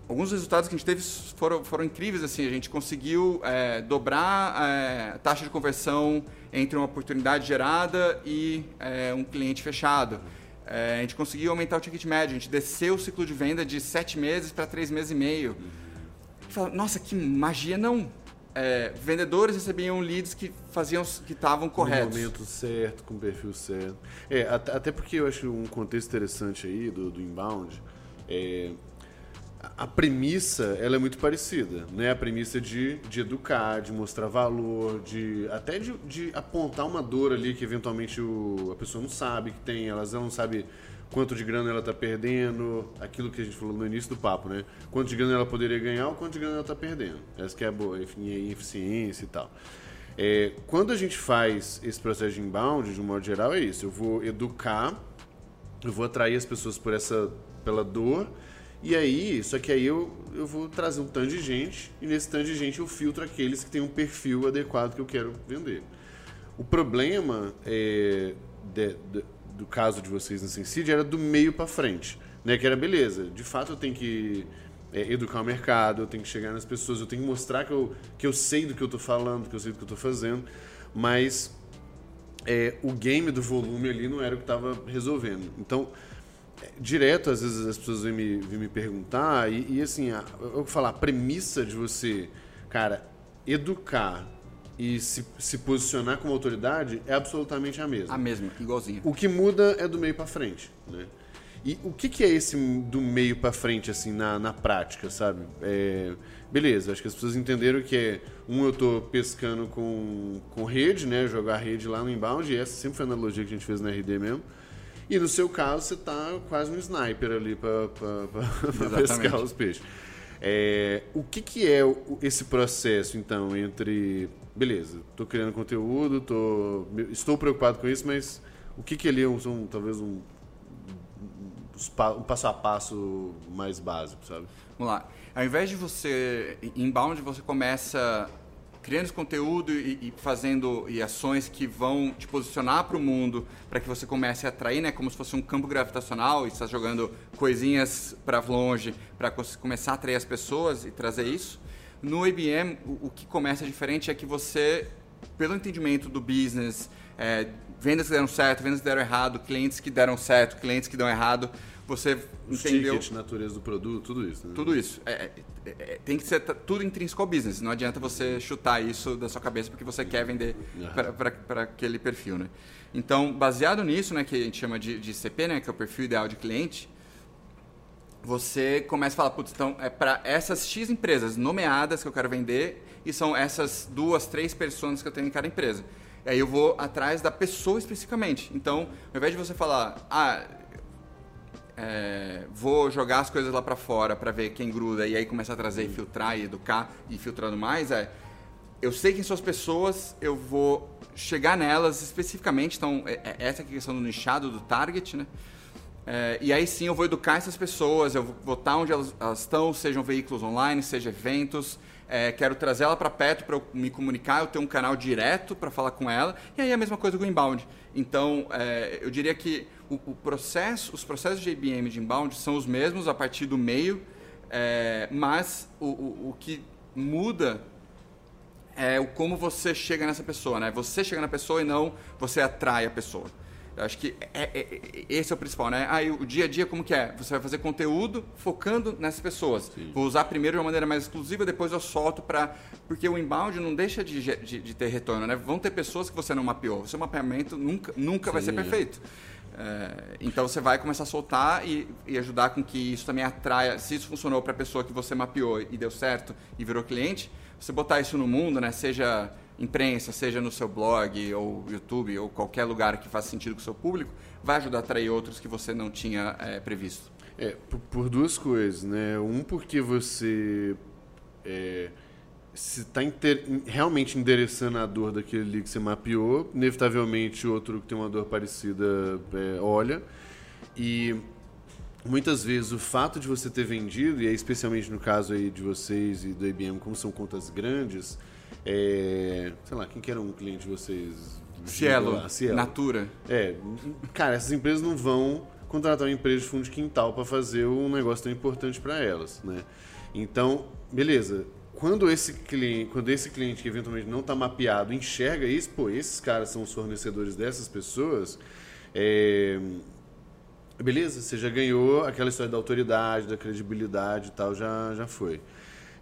alguns resultados que a gente teve foram, foram incríveis. Assim, a gente conseguiu é, dobrar é, a taxa de conversão entre uma oportunidade gerada e é, um cliente fechado. É, a gente conseguiu aumentar o ticket médio, a gente desceu o ciclo de venda de sete meses para três meses e meio. Fala, Nossa, que magia! Não, é, vendedores recebiam leads que faziam que estavam corretos. No momento certo, com o perfil certo. É, até porque eu acho um contexto interessante aí do, do inbound. É, a premissa ela é muito parecida, né? A premissa de, de educar, de mostrar valor, de até de, de apontar uma dor ali que eventualmente o, a pessoa não sabe que tem, ela não sabe quanto de grana ela está perdendo, aquilo que a gente falou no início do papo, né? Quanto de grana ela poderia ganhar ou quanto de grana ela está perdendo. Essa que é a boa, enfim, eficiência e tal. É, quando a gente faz esse processo de inbound, de um modo geral, é isso. Eu vou educar, eu vou atrair as pessoas por essa, pela dor, e aí, só que aí eu, eu vou trazer um tanto de gente, e nesse tanto de gente eu filtro aqueles que têm um perfil adequado que eu quero vender. O problema é, de, de, do caso de vocês na Sensid era do meio para frente, né? Que era beleza. De fato, eu tenho que é, educar o mercado, eu tenho que chegar nas pessoas, eu tenho que mostrar que eu, que eu sei do que eu estou falando, que eu sei do que eu estou fazendo, mas é, o game do volume ali não era o que estava resolvendo. Então, direto, às vezes as pessoas vêm me, vêm me perguntar, e, e assim, a, eu vou falar, a premissa de você, cara, educar e se, se posicionar como autoridade é absolutamente a mesma. A mesma, igualzinha. O que muda é do meio para frente, né? E o que, que é esse do meio para frente, assim, na, na prática, sabe? É, beleza, acho que as pessoas entenderam que é, um, eu tô pescando com, com rede, né? Jogar rede lá no inbound, e essa sempre foi a analogia que a gente fez na RD mesmo. E no seu caso, você tá quase um sniper ali para pescar os peixes. É, o que, que é esse processo, então, entre beleza, estou criando conteúdo, tô, estou preocupado com isso, mas o que, que ali é um, um talvez um, um passo a passo mais básico, sabe? Vamos lá. Ao invés de você, inbound, você começa criando esse conteúdo e, e, fazendo e ações que vão te posicionar para o mundo para que você comece a atrair, né, como se fosse um campo gravitacional e está jogando coisinhas para longe para começar a atrair as pessoas e trazer isso. No IBM, o, o, que começa diferente é que você, pelo entendimento do business, é, vendas que deram certo, vendas que deram errado, clientes que deram certo, clientes que dão errado, você Os entendeu... Ticket, natureza do produto, tudo isso. Né? Tudo isso. É, é, é, tem que ser tudo intrínseco ao business. Não adianta você chutar isso da sua cabeça porque você quer vender para aquele perfil, né? Então, baseado nisso, né, que a gente chama de, de CP, né, que é o perfil ideal de cliente, você começa a falar, putz, então é para essas X empresas nomeadas que eu quero vender e são essas duas, três pessoas que eu tenho em cada empresa. E aí eu vou atrás da pessoa especificamente. Então, ao invés de você falar, ah, é, vou jogar as coisas lá para fora para ver quem gruda e aí começar a trazer e filtrar e educar e filtrando mais, é eu sei quem são as pessoas, eu vou chegar nelas especificamente. Então, é, é essa é a questão do nichado, do target, né? É, e aí sim eu vou educar essas pessoas, eu vou botar onde elas, elas estão, sejam veículos online, sejam eventos. É, quero trazer ela para perto para me comunicar, eu ter um canal direto para falar com ela. E aí a mesma coisa com o inbound. Então, é, eu diria que o, o, processo, os processos de IBM de inbound são os mesmos a partir do meio, é, mas o, o, o que muda é o como você chega nessa pessoa, né? Você chega na pessoa e não você atrai a pessoa. Eu acho que é, é, é, esse é o principal, né? Aí o dia a dia como que é? Você vai fazer conteúdo focando nessas pessoas. Sim. Vou usar primeiro de uma maneira mais exclusiva, depois eu solto para porque o inbound não deixa de, de, de, ter retorno, né? Vão ter pessoas que você não mapeou. O seu mapeamento nunca, nunca vai ser perfeito. É, então você vai começar a soltar e, e, ajudar com que isso também atraia. Se isso funcionou para a pessoa que você mapeou e deu certo e virou cliente, você botar isso no mundo, né? Seja imprensa, seja no seu blog ou YouTube ou qualquer lugar que faça sentido com o seu público, vai ajudar a atrair outros que você não tinha é, previsto. É, por, por, duas coisas, né? Um, porque você é, se está realmente endereçando a dor daquele ali que você mapeou, inevitavelmente outro que tem uma dor parecida é, olha. E muitas vezes o fato de você ter vendido, e especialmente no caso aí de vocês e do IBM, como são contas grandes, é, sei lá, quem que era um cliente de vocês? Cielo, Cielo, Natura. É, cara, essas empresas não vão contratar uma empresa de fundo de quintal para fazer um negócio tão importante para elas, né? Então, beleza. Quando esse cliente, quando esse cliente que eventualmente não está mapeado enxerga isso, pô, esses caras são os fornecedores dessas pessoas, é, beleza, você já ganhou aquela história da autoridade, da credibilidade e tal, já, já foi.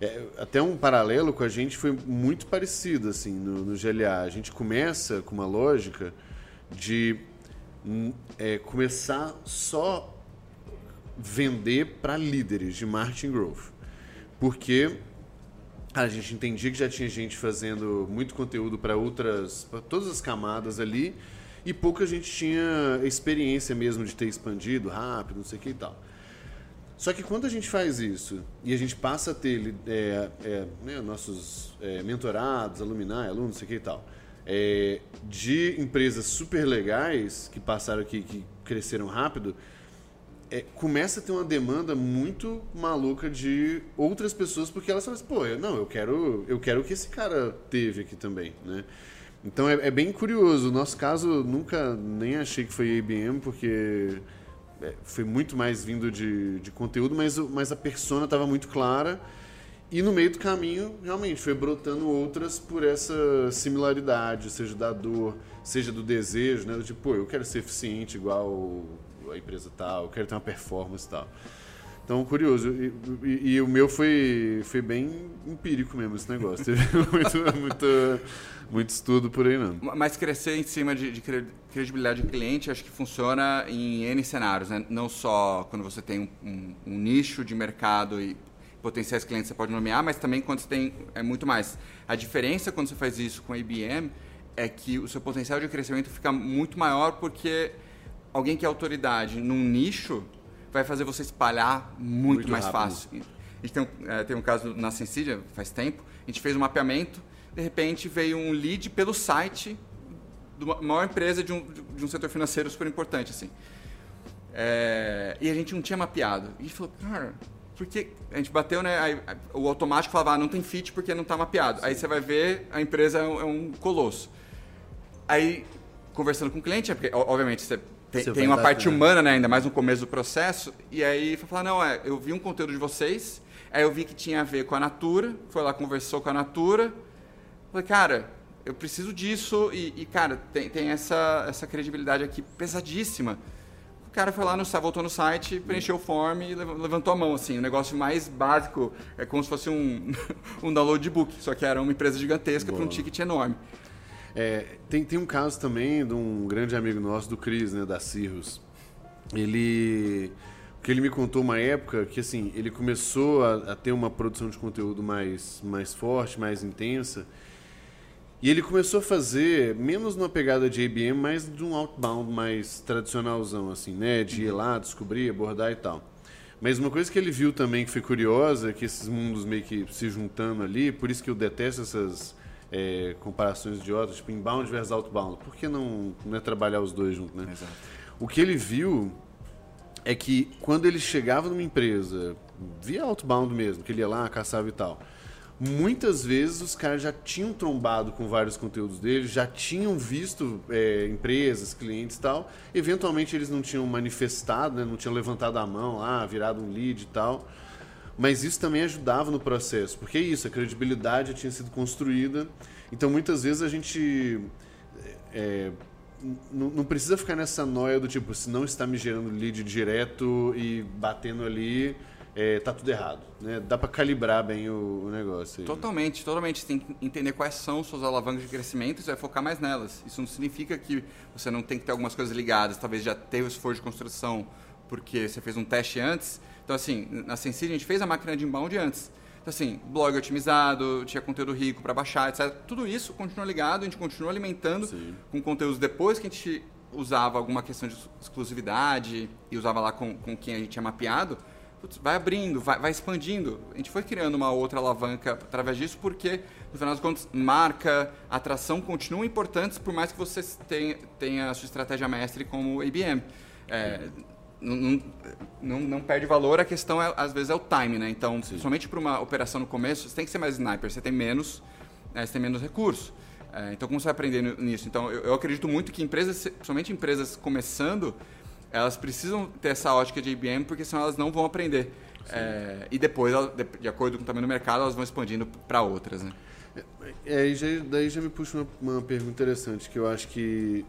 É, até um paralelo com a gente foi muito parecido assim no, no GLA. A gente começa com uma lógica de hum, é, começar só vender para líderes de marketing growth, porque a gente entendia que já tinha gente fazendo muito conteúdo para outras, para todas as camadas ali, e pouca gente tinha experiência mesmo de ter expandido rápido, não sei o que e tal. Só que quando a gente faz isso e a gente passa a ter é, é, né, nossos é, mentorados, alumni, alunos, não sei o que e tal, é, de empresas super legais que passaram aqui, que cresceram rápido, é, começa a ter uma demanda muito maluca de outras pessoas, porque elas falam assim, pô, eu, não, eu quero, eu quero o que esse cara teve aqui também, né? Então é, é bem curioso. O nosso caso, nunca nem achei que foi IBM, porque foi muito mais vindo de, de conteúdo, mas, mas a persona estava muito clara. E no meio do caminho, realmente, foi brotando outras por essa similaridade, seja da dor, seja do desejo, né? Do tipo, pô, eu quero ser eficiente igual a empresa tal, eu quero ter uma performance tal. Então, curioso. E, e, e, o meu foi, foi bem empírico mesmo esse negócio. Teve muito, muito, muito estudo por aí, não. Mas crescer em cima de, de credibilidade de cliente, acho que funciona em N cenários, né? Não só quando você tem um, um, um nicho de mercado e potenciais clientes você pode nomear, mas também quando você tem é muito mais. A diferença quando você faz isso com a IBM é que o seu potencial de crescimento fica muito maior porque alguém que é autoridade num nicho vai fazer você espalhar muito, muito mais rápido. fácil. A gente tem um, é, tem um caso na Sensidia, faz tempo, a gente fez um mapeamento, de repente veio um lead pelo site de uma maior empresa de um, de um setor financeiro super importante, assim. É, e a gente não tinha mapeado. E a gente falou, cara, porque a gente bateu, né? Aí, o automático falava, ah, não tem fit porque não está mapeado. Sim. Aí você vai ver, a empresa é um, é um, colosso. Aí, conversando com o cliente, é porque, obviamente, você tem, tem uma parte humana, né? Ainda mais no começo do processo. E aí falar, não, é, eu vi um conteúdo de vocês, aí eu vi que tinha a ver com a Natura, foi lá, conversou com a Natura. Falei, cara, eu preciso disso e, e cara, tem, tem essa, essa credibilidade aqui pesadíssima. O cara foi lá, no, voltou no site, preencheu o form e levantou a mão, assim. O negócio mais básico, é como se fosse um, um download de book, só que era uma empresa gigantesca para um ticket enorme. É, tem, tem um caso também de um grande amigo nosso, do Cris, né, da Cirrus. Ele. Que ele me contou uma época que assim, ele começou a, a ter uma produção de conteúdo mais, mais forte, mais intensa. E ele começou a fazer, menos numa pegada de IBM, mas de um outbound mais tradicionalzão, assim, né? De ir lá, descobrir, abordar e tal. Mas uma coisa que ele viu também que foi curiosa, que esses mundos meio que se juntando ali, por isso que eu detesto essas é, comparações idiotas, tipo inbound versus outbound. Por que não, não é trabalhar os dois juntos, né? Exato. O que ele viu é que quando ele chegava numa empresa, via outbound mesmo, que ele ia lá, caçava e tal, muitas vezes os caras já tinham trombado com vários conteúdos dele, já tinham visto é, empresas, clientes e tal. Eventualmente eles não tinham manifestado, né, não tinham levantado a mão lá, virado um lead e tal. Mas isso também ajudava no processo, porque é isso, a credibilidade tinha sido construída. Então muitas vezes a gente é, não precisa ficar nessa noia do tipo, se não está me gerando lead direto e batendo ali, é, tá tudo errado. Né? Dá para calibrar bem o, o negócio. Aí. Totalmente, totalmente. Você tem que entender quais são suas alavancas de crescimento e você vai focar mais nelas. Isso não significa que você não tem que ter algumas coisas ligadas. Talvez já teve o esforço de construção porque você fez um teste antes. Então, assim, na Sensei a gente fez a máquina de inbound antes. Então, assim, blog otimizado, tinha conteúdo rico para baixar, etc. Tudo isso continua ligado, a gente continua alimentando Sim. com conteúdos depois que a gente usava alguma questão de exclusividade e usava lá com, com quem a gente tinha mapeado putz, vai abrindo, vai, vai, expandindo. A gente foi criando uma outra alavanca através disso, porque, no final das contas, marca, atração continuam importantes, por mais que você tenha, tenha a sua estratégia mestre como ABM. É, não, não, não, perde valor, a questão é, às vezes é o time, né? Então, Sim. somente para uma operação no começo, você tem que ser mais sniper, você tem menos, né, você tem menos recursos. É, então, como você vai aprender nisso? Então, eu, eu acredito muito que empresas, somente empresas começando, elas precisam ter essa ótica de IBM, porque senão elas não vão aprender. É, e depois, de acordo com o tamanho do mercado, elas vão expandindo para outras. Né? É, já, daí já me puxa uma, uma, pergunta interessante, que eu acho que...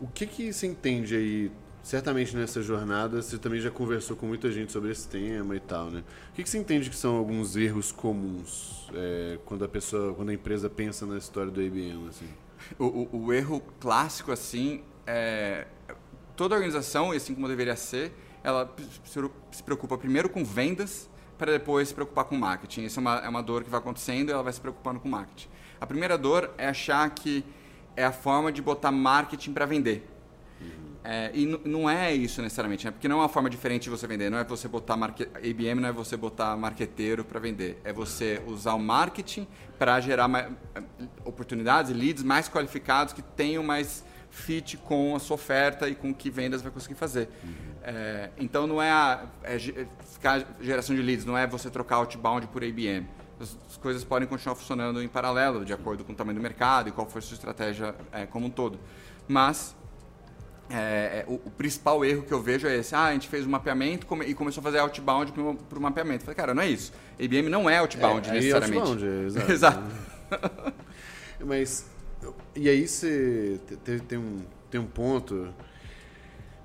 O que, que se entende aí, certamente nessa jornada, você também já conversou com muita gente sobre esse tema e tal, né? O que, que você entende que são alguns erros comuns é, quando a pessoa, quando a empresa pensa na história do IBM, assim? O, o, o erro clássico, assim, é toda organização, assim como deveria ser, ela se preocupa primeiro com vendas para depois se preocupar com marketing. Isso é uma, é uma dor que vai acontecendo e ela vai se preocupando com marketing. A primeira dor é achar que é a forma de botar marketing para vender. Uhum. É, e não é isso necessariamente, né? porque não é uma forma diferente de você vender. Não é você botar market... IBM, não é você botar marqueteiro para vender. É você usar o marketing para gerar mais... oportunidades e leads mais qualificados que tenham mais fit com a sua oferta e com o que vendas vai conseguir fazer. Uhum. É, então não é, a, é, é ficar geração de leads, não é você trocar outbound por ABM. As, as, coisas podem continuar funcionando em paralelo, de acordo com o tamanho do mercado e qual for a sua estratégia é, como um todo. Mas é, é, o, o, principal erro que eu vejo é esse. Ah, a gente fez um mapeamento come, e começou a fazer outbound para o mapeamento. Falei, cara, não é isso. ABM não é outbound é, necessariamente. Outbound, exato. exato. Mas e aí você tem, um, tem um ponto,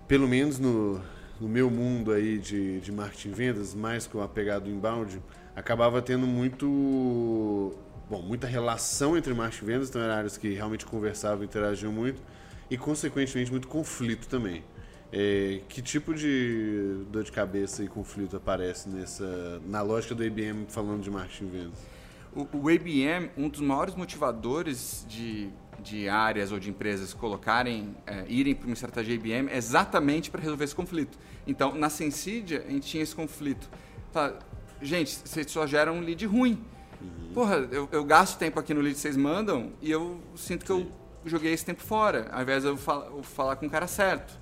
pelo menos no, no meu mundo aí de, de marketing e vendas, mais com a pegada inbound, acabava tendo muito bom, muita relação entre marketing e vendas, então eram áreas que realmente conversavam, interagiam muito, e consequentemente muito conflito também. É, que tipo de dor de cabeça e conflito aparece nessa na lógica do IBM falando de marketing e vendas? O, o IBM, um dos maiores motivadores de de áreas ou de empresas colocarem, é, irem para uma estratégia IBM exatamente para resolver esse conflito. Então, na Sensidia, a gente tinha esse conflito. Tá, gente, vocês só geram um lead ruim. Uhum. Porra, eu, eu, gasto tempo aqui no lead que vocês mandam e eu sinto que Sim. eu joguei esse tempo fora, ao invés de eu, fal eu falar com o cara certo.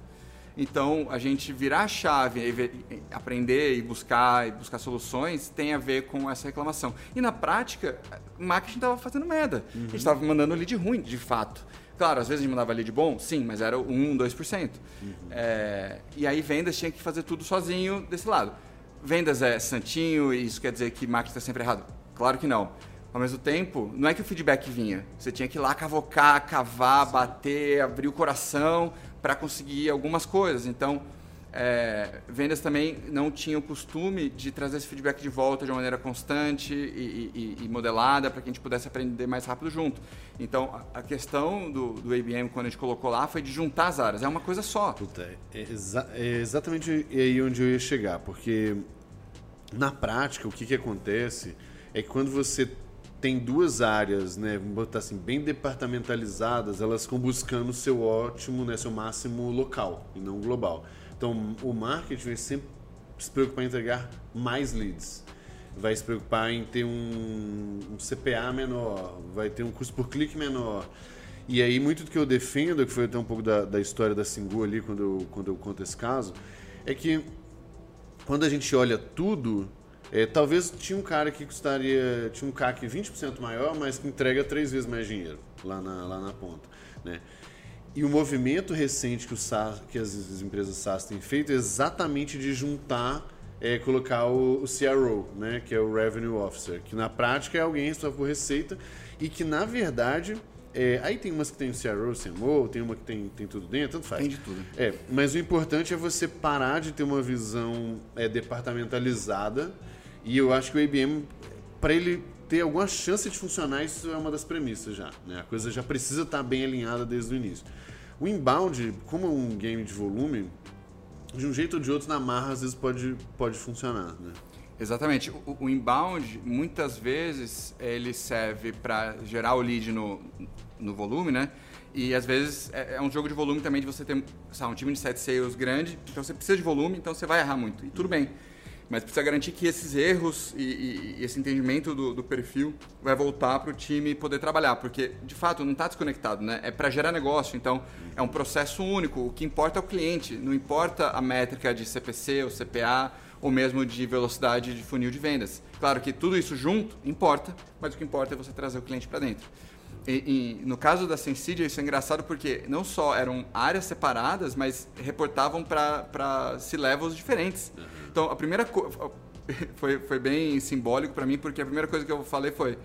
Então, a gente virar a chave, aprender e buscar e buscar soluções tem a ver com essa reclamação. E na prática, o marketing estava fazendo merda. Uhum. A gente estava mandando lead ruim, de fato. Claro, às vezes a gente mandava lead bom, sim, mas era 1, 2%. Uhum. É, e aí vendas tinha que fazer tudo sozinho desse lado. Vendas é santinho e isso quer dizer que marketing está sempre errado? Claro que não. Ao mesmo tempo, não é que o feedback vinha. Você tinha que ir lá cavocar, cavar, bater, abrir o coração para conseguir algumas coisas. Então, é, vendas também não tinham costume de trazer esse feedback de volta de uma maneira constante e, e, e modelada para que a gente pudesse aprender mais rápido junto. Então, a, a questão do, do ABM, quando a gente colocou lá, foi de juntar as áreas. É uma coisa só. Puta, é, exa é exatamente aí onde eu ia chegar, porque na prática, o que, que acontece é que quando você tem duas áreas, né, vamos botar assim, bem departamentalizadas, elas ficam buscando seu ótimo, né, seu máximo local e não global. Então, o marketing vai sempre se preocupar em entregar mais leads, vai se preocupar em ter um, um CPA menor, vai ter um custo por clique menor. E aí, muito do que eu defendo, que foi até um pouco da, da história da Singu ali, quando eu, quando eu conto esse caso, é que quando a gente olha tudo, é, talvez tinha um cara que custaria, tinha um CAC 20% maior, mas que entrega três vezes mais dinheiro lá na, lá na ponta. Né? E o movimento recente que, o SaaS, que as, as, empresas SaaS têm feito é exatamente de juntar, é, colocar o, o, CRO, né? que é o Revenue Officer, que na prática é alguém responsável por receita e que na verdade É, aí tem umas que tem CRO, CMO, tem uma que tem, tem tudo dentro, tanto faz. Tem de tudo. É, mas o importante é você parar de ter uma visão é, departamentalizada. E eu acho que o IBM, para ele ter alguma chance de funcionar, isso é uma das premissas já. Né? A coisa já precisa estar bem alinhada desde o início. O inbound, como é um game de volume, de um jeito ou de outro, na marra, às vezes pode, pode funcionar. Né? Exatamente. O, o, inbound, muitas vezes, ele serve para gerar o lead no, no volume, né? E às vezes é, é, um jogo de volume também de você ter sabe, um time de sete sales grande, então você precisa de volume, então você vai errar muito. E tudo bem. Mas precisa garantir que esses erros e, e, e esse entendimento do, do, perfil vai voltar para o time poder trabalhar, porque de fato não está desconectado, né? É para gerar negócio, então é um processo único. O que importa é o cliente, não importa a métrica de CPC ou CPA ou mesmo de velocidade de funil de vendas. Claro que tudo isso junto importa, mas o que importa é você trazer o cliente para dentro. E, e, no caso da Sensidia, isso é engraçado porque não só eram áreas separadas, mas reportavam para C-levels diferentes. Uhum. Então, a primeira coisa. Foi, foi bem simbólico para mim, porque a primeira coisa que eu falei foi.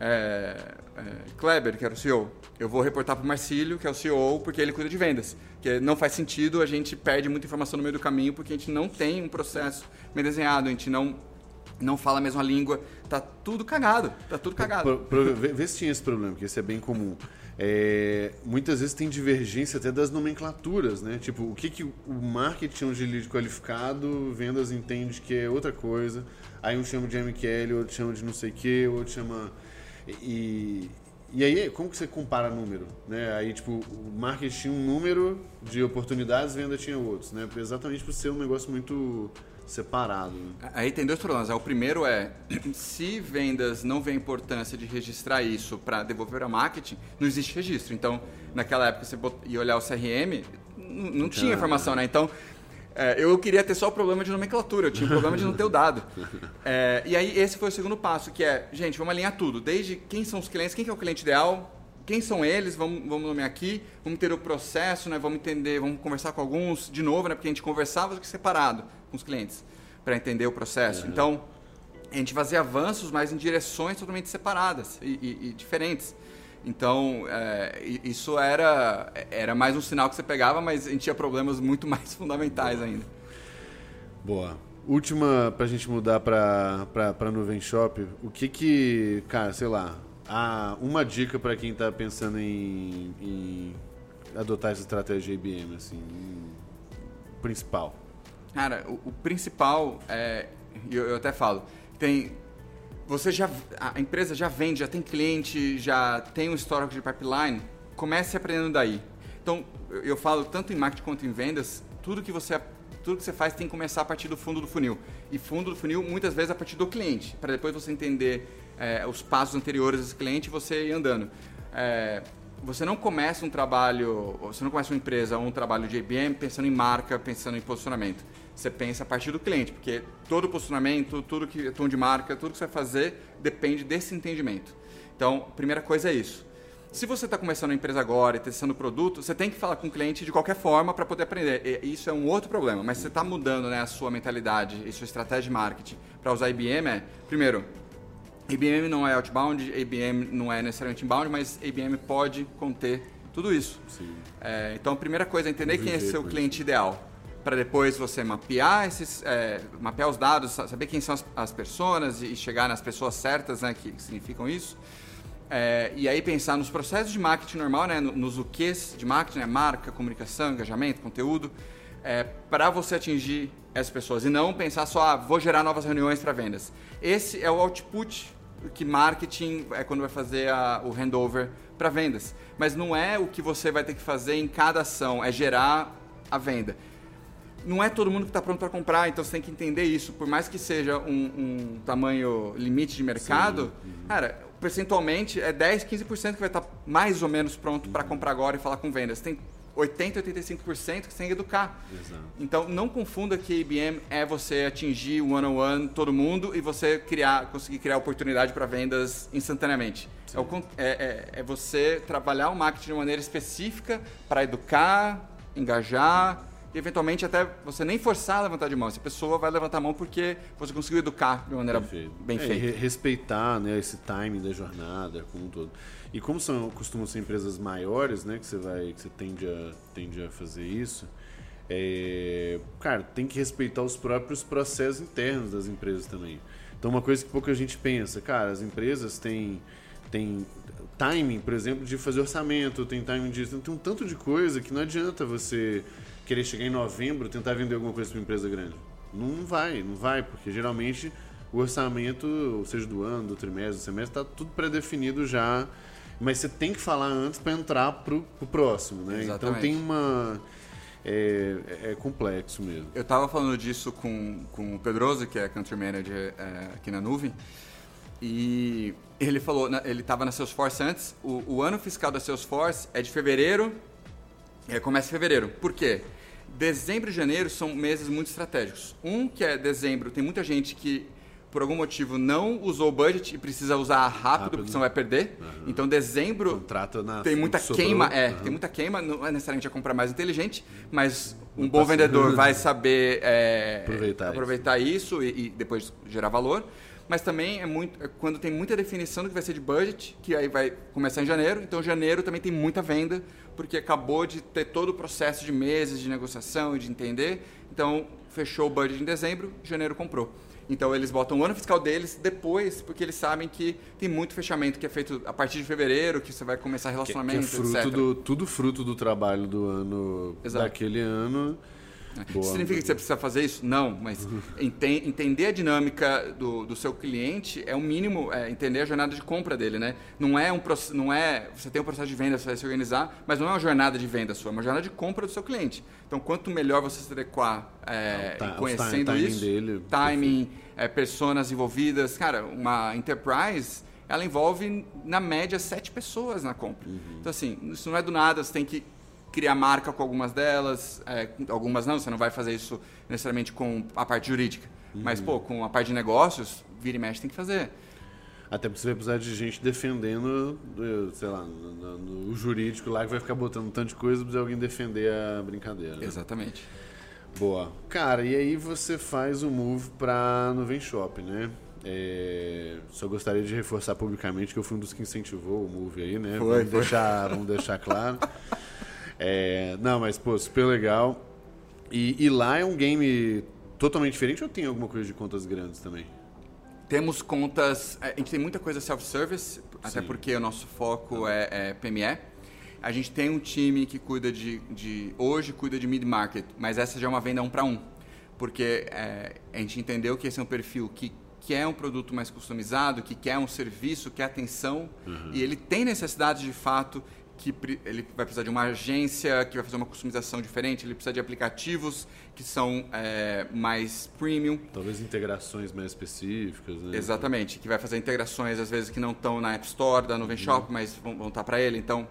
É, é, Kleber, que era o CEO, eu vou reportar para o Marcílio, que é o CEO, porque ele cuida de vendas. Que não faz sentido, a gente perde muita informação no meio do caminho, porque a gente não tem um processo bem desenhado, a gente não não fala a mesma língua, tá tudo cagado, tá tudo cagado. Pro, pro, vê se tinha esse problema, que esse é bem comum. É, muitas vezes tem divergência até das nomenclaturas, né? Tipo, o que, que o marketing de lead qualificado, vendas entende que é outra coisa, aí um chama de MQL, outro chama de não sei o que, outro chama... E, e aí, como que você compara número? Né? Aí, tipo, o marketing tinha um número de oportunidades, venda tinha outros, né? Exatamente por ser um negócio muito separado. Né? Aí tem dois problemas. O primeiro é, se vendas não vê a importância de registrar isso para devolver a marketing, não existe registro. Então, naquela época, você ia olhar o CRM, não, não tinha informação, né? Então, é, eu queria ter só o problema de nomenclatura, eu tinha o problema de não ter o dado. É, e aí, esse foi o segundo passo, que é, gente, vamos alinhar tudo. Desde quem são os clientes, quem que é o cliente ideal, quem são eles, vamos, vamos nomear aqui, vamos ter o processo, né? vamos entender, vamos conversar com alguns de novo, né? porque a gente conversava separado com os clientes para entender o processo. Uhum. Então, a gente fazia avanços, mas em direções totalmente separadas e, e, e diferentes. Então, é, isso era, era mais um sinal que você pegava, mas a gente tinha problemas muito mais fundamentais Boa. ainda. Boa. Última, para a gente mudar para Nuvem Shop, o que que, cara, sei lá, há uma dica para quem está pensando em, em, adotar essa estratégia IBM, assim, principal? Cara, o, o principal é, eu, eu até falo, tem você já a empresa já vende, já tem cliente, já tem um histórico de pipeline, comece aprendendo daí. Então, eu, eu falo tanto em marketing quanto em vendas, tudo que você tudo que você faz tem que começar a partir do fundo do funil. E fundo do funil, muitas vezes, a partir do cliente, para depois você entender é, os passos anteriores desse cliente e você ir andando. É, você não começa um trabalho, você não começa uma empresa ou um trabalho de IBM pensando em marca, pensando em posicionamento. Você pensa a partir do cliente, porque todo posicionamento, tudo que é tom de marca, tudo que você vai fazer depende desse entendimento. Então, primeira coisa é isso. Se você está começando a empresa agora e testando o produto, você tem que falar com o cliente de qualquer forma para poder aprender. E isso é um outro problema, mas você está mudando né, a sua mentalidade e sua estratégia de marketing para usar IBM é, primeiro, IBM não é outbound, IBM não é necessariamente inbound, mas IBM pode conter tudo isso. É, então, a primeira coisa é entender quem é seu cliente ideal, para depois você mapear esses, é, mapear os dados, saber quem são as, as pessoas e chegar nas pessoas certas, né, que significam isso. É, e aí pensar nos processos de marketing normal, né, nos o de marketing, né, marca, comunicação, engajamento, conteúdo, é, para você atingir essas pessoas e não pensar só, ah, vou gerar novas reuniões para vendas. Esse é o output que marketing é quando vai fazer a, o handover para vendas. Mas não é o que você vai ter que fazer em cada ação, é gerar a venda. Não é todo mundo que está pronto para comprar, então você tem que entender isso. Por mais que seja um, um tamanho limite de mercado, Sim. cara, percentualmente é 10, 15% que vai estar tá mais ou menos pronto para comprar agora e falar com vendas. Tem 80, 85% que você tem que educar. Exato. Então, não confunda que IBM é você atingir o one-on-one todo mundo e você criar, conseguir criar oportunidade para vendas instantaneamente. É, o, é, é, é, você trabalhar o marketing de maneira específica para educar, engajar e eventualmente até você nem forçar a levantar de mão. Essa pessoa vai levantar a mão porque você conseguiu educar de maneira Perfeito. bem é, feita. Respeitar né, esse time da jornada como um todo. E como são, costumam ser empresas maiores, né, que você vai, que você tende a, tende a fazer isso, é, cara, tem que respeitar os próprios processos internos das empresas também. Então, uma coisa que pouca gente pensa, cara, as empresas têm, têm timing, por exemplo, de fazer orçamento, tem timing de. Tem um tanto de coisa que não adianta você querer chegar em novembro tentar vender alguma coisa para uma empresa grande. Não vai, não vai, porque geralmente o orçamento, seja do ano, do trimestre, do semestre, está tudo pré-definido já. Mas você tem que falar antes para entrar para o próximo, né? Exatamente. Então tem uma. É, é, complexo mesmo. Eu estava falando disso com, com o Pedroso, que é Country Manager é, aqui na nuvem, e ele falou, ele estava na Salesforce antes, o, o, ano fiscal da Salesforce é de fevereiro, é, começa em fevereiro. Por quê? Dezembro e janeiro são meses muito estratégicos. Um que é dezembro, tem muita gente que por algum motivo não usou o budget e precisa usar rápido, rápido. porque senão vai perder. Uhum. Então dezembro tem muita queima, é, uhum. tem muita queima, não é necessariamente a compra mais inteligente, mas um bom vendedor vai saber é, aproveitar, aproveitar, isso, isso e, e, depois gerar valor. Mas também é muito é quando tem muita definição do que vai ser de budget, que aí vai começar em janeiro. Então janeiro também tem muita venda, porque acabou de ter todo o processo de meses de negociação e de entender. Então fechou o budget em dezembro, janeiro comprou. Então eles botam o ano fiscal deles depois, porque eles sabem que tem muito fechamento que é feito a partir de fevereiro, que você vai começar relacionamento, que, que é fruto etc. Do, tudo fruto do trabalho do ano Exato. daquele ano. Boa. Significa que você precisa fazer isso? Não, mas ente entender a dinâmica do, do seu cliente é o mínimo, é entender a jornada de compra dele, né? Não é um não é você tem um processo de venda, você vai se organizar, mas não é uma jornada de venda sua, é uma jornada de compra do seu cliente. Então, quanto melhor você se adequar é, é, conhecendo time, isso, dele, timing, é, personas envolvidas, cara, uma enterprise ela envolve na média sete pessoas na compra. Uhum. Então assim, isso não é do nada, você tem que criar marca com algumas delas, é, algumas não, você não vai fazer isso necessariamente com a parte jurídica. Uhum. Mas, pô, com a parte de negócios, vira e mexe tem que fazer. Até porque você vai precisar de gente defendendo, sei lá, no, no, jurídico lá que vai ficar botando um tanto de coisa para alguém defender a brincadeira. Né? Exatamente. Boa. Cara, e aí você faz o move para Nuvem Shop, né? É, só gostaria de reforçar publicamente que eu fui um dos que incentivou o move aí, né? Foi, vamos, foi. Deixar, vamos deixar claro. É, não, mas, pô, super legal. E, e, lá é um game totalmente diferente ou tem alguma coisa de contas grandes também? Temos contas. A gente tem muita coisa self-service, até porque o nosso foco é, é, PME. A gente tem um time que cuida de. de hoje cuida de mid-market, mas essa já é uma venda um para um. Porque é, a gente entendeu que esse é um perfil que quer um produto mais customizado, que quer um serviço, quer atenção, uhum. e ele tem necessidade de fato que ele vai precisar de uma agência que vai fazer uma customização diferente, ele precisa de aplicativos que são é, mais premium. Talvez integrações mais específicas, né? Exatamente, que vai fazer integrações às vezes que não estão na App Store da Nuvem uhum. Shop, mas vão, vão estar para ele. Então,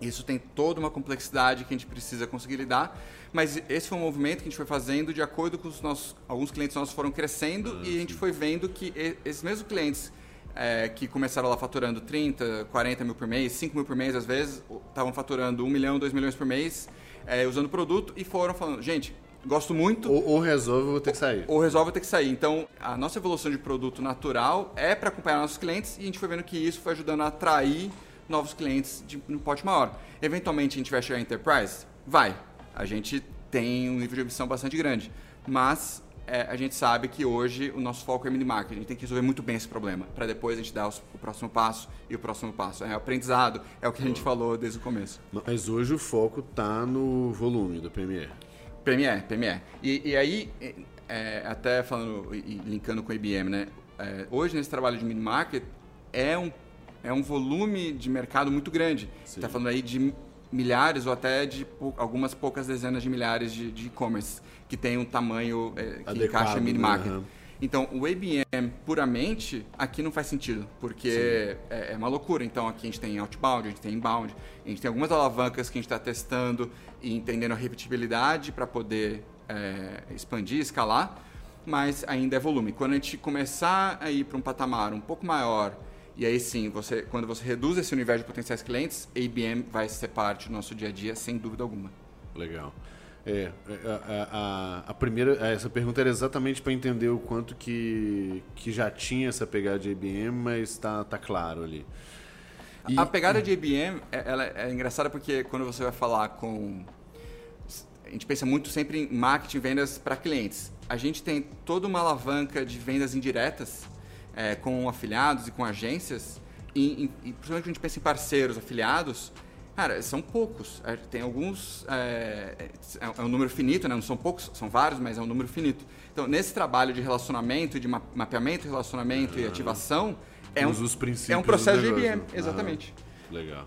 isso tem toda uma complexidade que a gente precisa conseguir lidar. Mas esse foi um movimento que a gente foi fazendo de acordo com os nossos... Alguns clientes nossos foram crescendo ah, e a gente sim. foi vendo que esses mesmos clientes é, que começaram lá faturando 30, 40 mil por mês, 5 mil por mês às vezes, estavam faturando 1 milhão, 2 milhões por mês, é, usando o produto e foram falando, gente, gosto muito. Ou, ou resolve, vou ter que sair. Ou, ou resolve, vou ter que sair. Então, a nossa evolução de produto natural é para acompanhar nossos clientes e a gente foi vendo que isso foi ajudando a atrair novos clientes de um pote maior. Eventualmente, a gente vai chegar em enterprise? Vai. A gente tem um nível de ambição bastante grande. Mas é, a gente sabe que hoje o nosso foco é mini marketing. A gente tem que resolver muito bem esse problema, para depois a gente dar o próximo passo e o próximo passo. É o aprendizado, é o que a gente falou desde o começo. Mas hoje o foco está no volume do PME. PME, PME. E, e aí, é, até falando e linkando com a IBM, né? É, hoje nesse trabalho de mini market é um, é um volume de mercado muito grande. Está falando aí de milhares ou até de pou, algumas poucas dezenas de milhares de e-commerce que tem um tamanho é, que Adequado, encaixa mini-market. Né? Então, o ABM puramente aqui não faz sentido, porque é, é, uma loucura. Então, aqui a gente tem outbound, a gente tem inbound, a gente tem algumas alavancas que a gente está testando e entendendo a repetibilidade para poder é, expandir, escalar, mas ainda é volume. Quando a gente começar a ir para um patamar um pouco maior, e aí sim, você, quando você reduz esse universo de potenciais clientes, ABM vai ser parte do nosso dia a dia, sem dúvida alguma. Legal. É, a, a, a, primeira, essa pergunta era exatamente para entender o quanto que, que já tinha essa pegada de IBM, mas está tá claro ali. E, a pegada de IBM é, ela é engraçada porque quando você vai falar com a gente pensa muito sempre em marketing vendas para clientes. A gente tem toda uma alavanca de vendas indiretas é, com afiliados e com agências, e, e, e principalmente quando a gente pensa em parceiros afiliados, Cara, são poucos. É, tem alguns. É, é, é, um número finito, né? Não são poucos, são vários, mas é um número finito. Então, nesse trabalho de relacionamento, de mapeamento, relacionamento e ativação, é um, é um processo de IBM. Exatamente. legal.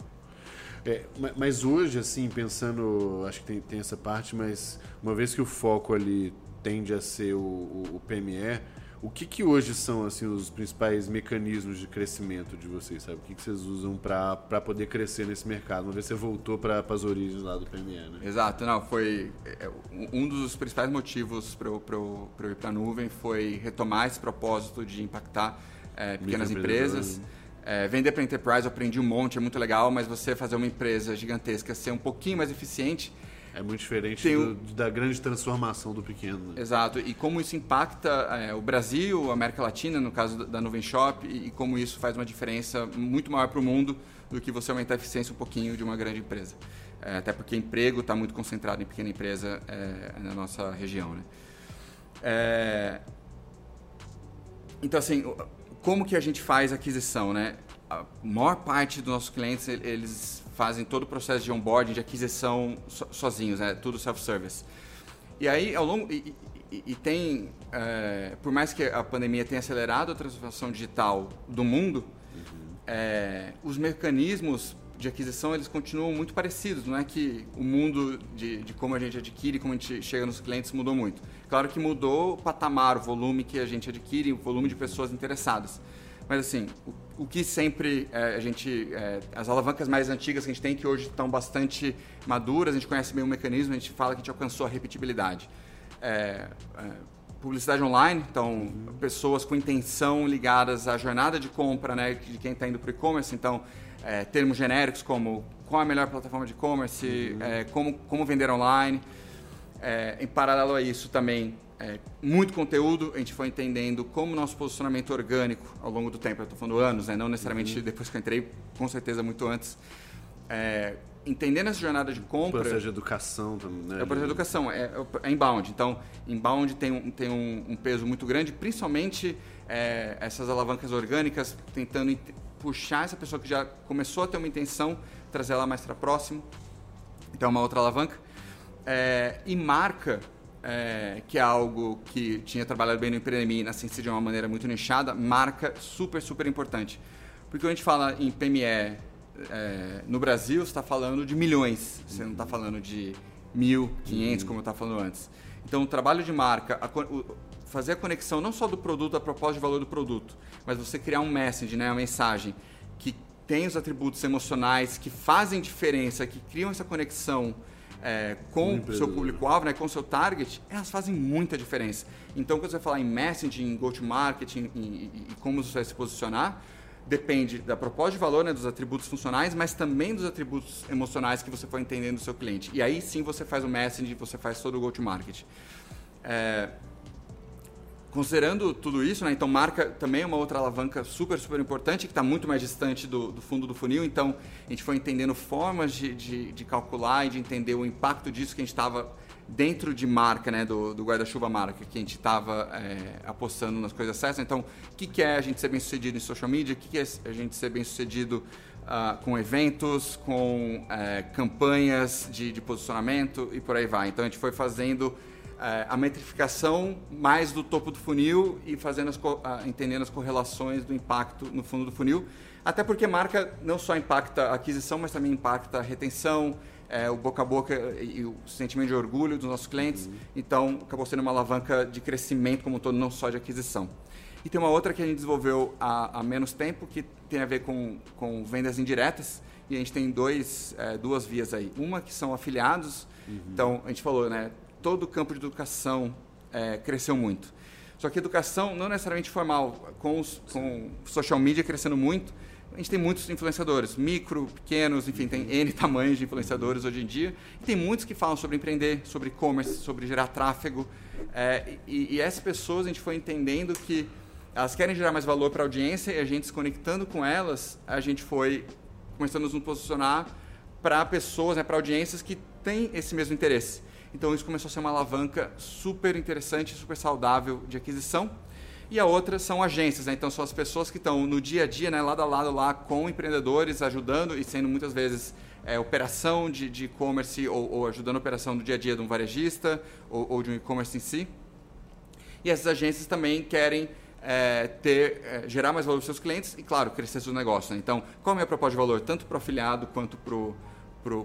É, mas hoje, assim, pensando, acho que tem, tem, essa parte, mas uma vez que o foco ali tende a ser o, o, o PME, o que, que hoje são assim os principais mecanismos de crescimento de vocês, sabe? O que, que vocês usam para poder crescer nesse mercado? Uma vez você voltou para as origens lá do PME, né? Exato, não, foi é, um dos principais motivos para eu, eu, eu ir para a nuvem foi retomar esse propósito de impactar é, pequenas empresas. É, vender para enterprise eu aprendi um monte, é muito legal, mas você fazer uma empresa gigantesca ser um pouquinho mais eficiente é muito diferente do, da grande transformação do pequeno. Né? Exato. E como isso impacta é, o Brasil, a América Latina, no caso da Nuvem Shop, e, e como isso faz uma diferença muito maior para o mundo do que você aumentar a eficiência um pouquinho de uma grande empresa. É, até porque emprego está muito concentrado em pequena empresa é, na nossa região. Né? É, então, assim, como que a gente faz aquisição? Né? A maior parte dos nossos clientes, eles fazem todo o processo de onboarding, de aquisição so, sozinhos, né? tudo self-service. E aí, ao longo. E, e, e tem. É, por mais que a pandemia tenha acelerado a transformação digital do mundo, uhum. é, os mecanismos de aquisição eles continuam muito parecidos. Não é que o mundo de, de, como a gente adquire, como a gente chega nos clientes mudou muito. Claro que mudou o patamar, o volume que a gente adquire, o volume de pessoas interessadas. Mas assim, o, o que sempre é, a gente. É, as alavancas mais antigas que a gente tem, que hoje estão bastante maduras, a gente conhece bem o mecanismo, a gente fala que a gente alcançou a repetibilidade. É, é publicidade online, então pessoas com intenção ligadas à jornada de compra né, de quem está indo para o e-commerce, então é, termos genéricos como qual a melhor plataforma de e-commerce, uhum. É, como, como vender online. em paralelo a isso também é, muito conteúdo, a gente foi entendendo como nosso posicionamento orgânico ao longo do tempo, eu estou falando anos, né? não necessariamente uhum. depois que eu entrei, com certeza muito antes. É, entendendo essa jornada de compra. O processo de educação também. Né? É o processo de educação, é, é inbound. Então, inbound tem um, tem um, um peso muito grande, principalmente é, essas alavancas orgânicas, tentando puxar essa pessoa que já começou a ter uma intenção, trazer ela mais para próximo. Então, é uma outra alavanca. É, e marca é, que é algo que tinha trabalhado bem no e na Ciência de uma maneira muito nichada, marca super, super importante. Porque quando a gente fala em PME é, no Brasil, você está falando de milhões, você não está falando de mil, quinhentos, como eu estava falando antes. Então, o trabalho de marca, a, o, fazer a conexão não só do produto, a propósito de valor do produto, mas você criar um message, né, uma mensagem que tem os atributos emocionais que fazem diferença, que criam essa conexão é, com o seu público-alvo, né, com o seu target, elas fazem muita diferença. Então, quando você falar em messaging, go-to-marketing e, e, e, como você vai se posicionar, depende da proposta de valor, né, dos atributos funcionais, mas também dos atributos emocionais que você for entendendo do seu cliente. E aí sim você faz o messaging, você faz todo o go-to-market. É, Considerando tudo isso, né, então marca também é uma outra alavanca super, super importante, que está muito mais distante do, do, fundo do funil. Então, a gente foi entendendo formas de, de, de calcular e de entender o impacto disso que a gente estava dentro de marca, né, do, do guarda-chuva marca, que a gente estava é, apostando nas coisas certas. Então, o que, que, é a gente ser bem sucedido em social media? O que, que é a gente ser bem sucedido uh, com eventos, com é, campanhas de, de posicionamento e por aí vai. Então, a gente foi fazendo a metrificação mais do topo do funil e fazendo as, entendendo as correlações do impacto no fundo do funil. Até porque marca não só impacta a aquisição, mas também impacta a retenção, é, o boca a boca e o sentimento de orgulho dos nossos clientes. Uhum. Então, acabou sendo uma alavanca de crescimento como um todo, não só de aquisição. E tem uma outra que a gente desenvolveu há, há menos tempo, que tem a ver com, com vendas indiretas. E a gente tem dois, é, duas vias aí. Uma que são afiliados. Uhum. Então, a gente falou, né? Todo o campo de educação é, cresceu muito. Só que educação não necessariamente formal, com, os, com social media crescendo muito, a gente tem muitos influenciadores, micro, pequenos, enfim, tem N tamanhos de influenciadores hoje em dia. E tem muitos que falam sobre empreender, sobre e-commerce, sobre gerar tráfego. É, e, e, essas pessoas a gente foi entendendo que elas querem gerar mais valor para a audiência e a gente se conectando com elas, a gente foi começando a nos posicionar para pessoas, né, para audiências que têm esse mesmo interesse. Então isso começou a ser uma alavanca super interessante, super saudável de aquisição e a outra são agências, né? então são as pessoas que estão no dia a dia, né, lado a lado lá com empreendedores, ajudando e sendo muitas vezes é, operação de e-commerce ou, ou, ajudando a operação do dia a dia de um varejista ou, ou de um e-commerce em si. E essas agências também querem é, ter, é, gerar mais valor para seus clientes e, claro, crescer seu negócio. Né? Então, qual é a minha proposta de valor, tanto para o afiliado quanto para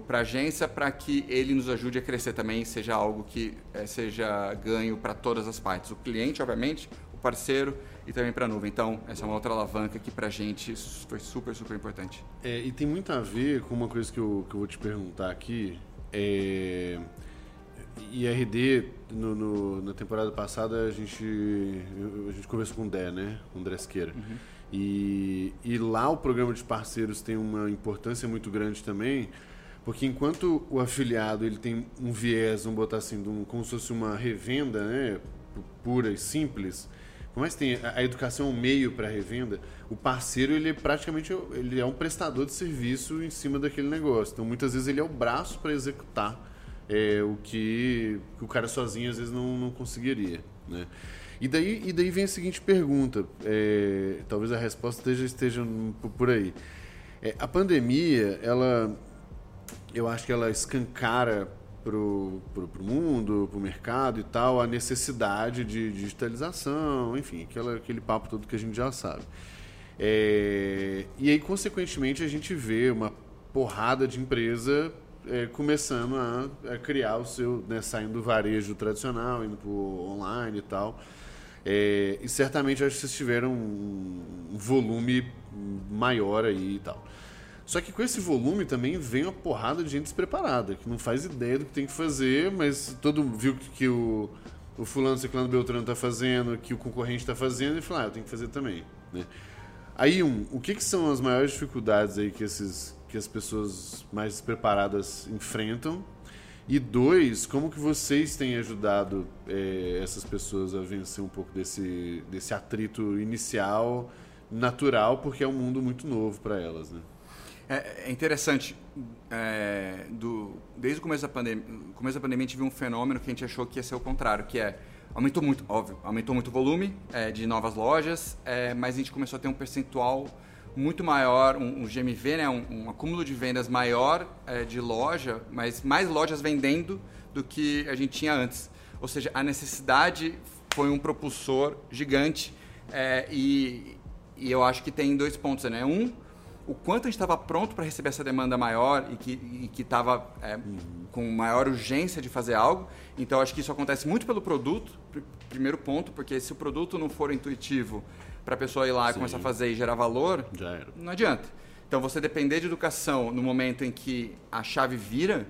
a agência, para que ele nos ajude a crescer também, seja algo que é, seja ganho para todas as partes. O cliente, obviamente, parceiro e também para a nuvem. Então, essa é uma outra alavanca que para a gente foi super, super importante. É, e tem muito a ver com uma coisa que eu, que eu vou te perguntar aqui. É, IRD, no, no, na temporada passada, a gente, a gente conversou com o Dé, né? Com o Dresqueira. Uhum. E, e lá o programa de parceiros tem uma importância muito grande também, porque enquanto o afiliado ele tem um viés, vamos botar assim, um, como se fosse uma revenda, né? Pura e simples, por mais que tenha a educação um meio para revenda, o parceiro ele é praticamente ele é um prestador de serviço em cima daquele negócio. Então muitas vezes ele é o braço para executar é, o que, que, o cara sozinho às vezes não, não conseguiria, né? E daí, e daí vem a seguinte pergunta, é, talvez a resposta esteja, esteja por aí. É, a pandemia, ela, eu acho que ela escancara pro, pro, pro mundo, pro mercado e tal, a necessidade de digitalização, enfim, aquela, aquele papo todo que a gente já sabe. É, e aí, consequentemente, a gente vê uma porrada de empresa é, começando a, a, criar o seu, né, saindo do varejo tradicional, indo para online e tal. É, e certamente acho que vocês tiveram um volume maior aí e tal. Só que com esse volume também vem uma porrada de gente despreparada, que não faz ideia do que tem que fazer, mas todo viu que o, o fulano, ciclano, beltrano está fazendo, que o concorrente está fazendo, e fala, ah, eu tenho que fazer também. Né? Aí, um, o que, que são as maiores dificuldades aí que, esses, que as pessoas mais despreparadas enfrentam? E dois, como que vocês têm ajudado é, essas pessoas a vencer um pouco desse, desse atrito inicial, natural, porque é um mundo muito novo para elas, né? É, é interessante. É, do, desde o começo da, pandemia, começo da pandemia, viu um fenômeno que a gente achou que ia ser o contrário, que é aumentou muito, óbvio, aumentou muito o volume é, de novas lojas, é, mas a gente começou a ter um percentual muito maior, um, um GMV, né, um, um, acúmulo de vendas maior é, de loja, mas mais lojas vendendo do que a gente tinha antes. Ou seja, a necessidade foi um propulsor gigante e, e eu acho que tem dois pontos, né? Um, o quanto a gente estava pronto para receber essa demanda maior e que estava é, com maior urgência de fazer algo. Então, acho que isso acontece muito pelo produto, primeiro ponto, porque se o produto não for intuitivo para a pessoa ir lá Sim. e começar a fazer e gerar valor, não adianta. Então, você depender de educação no momento em que a chave vira,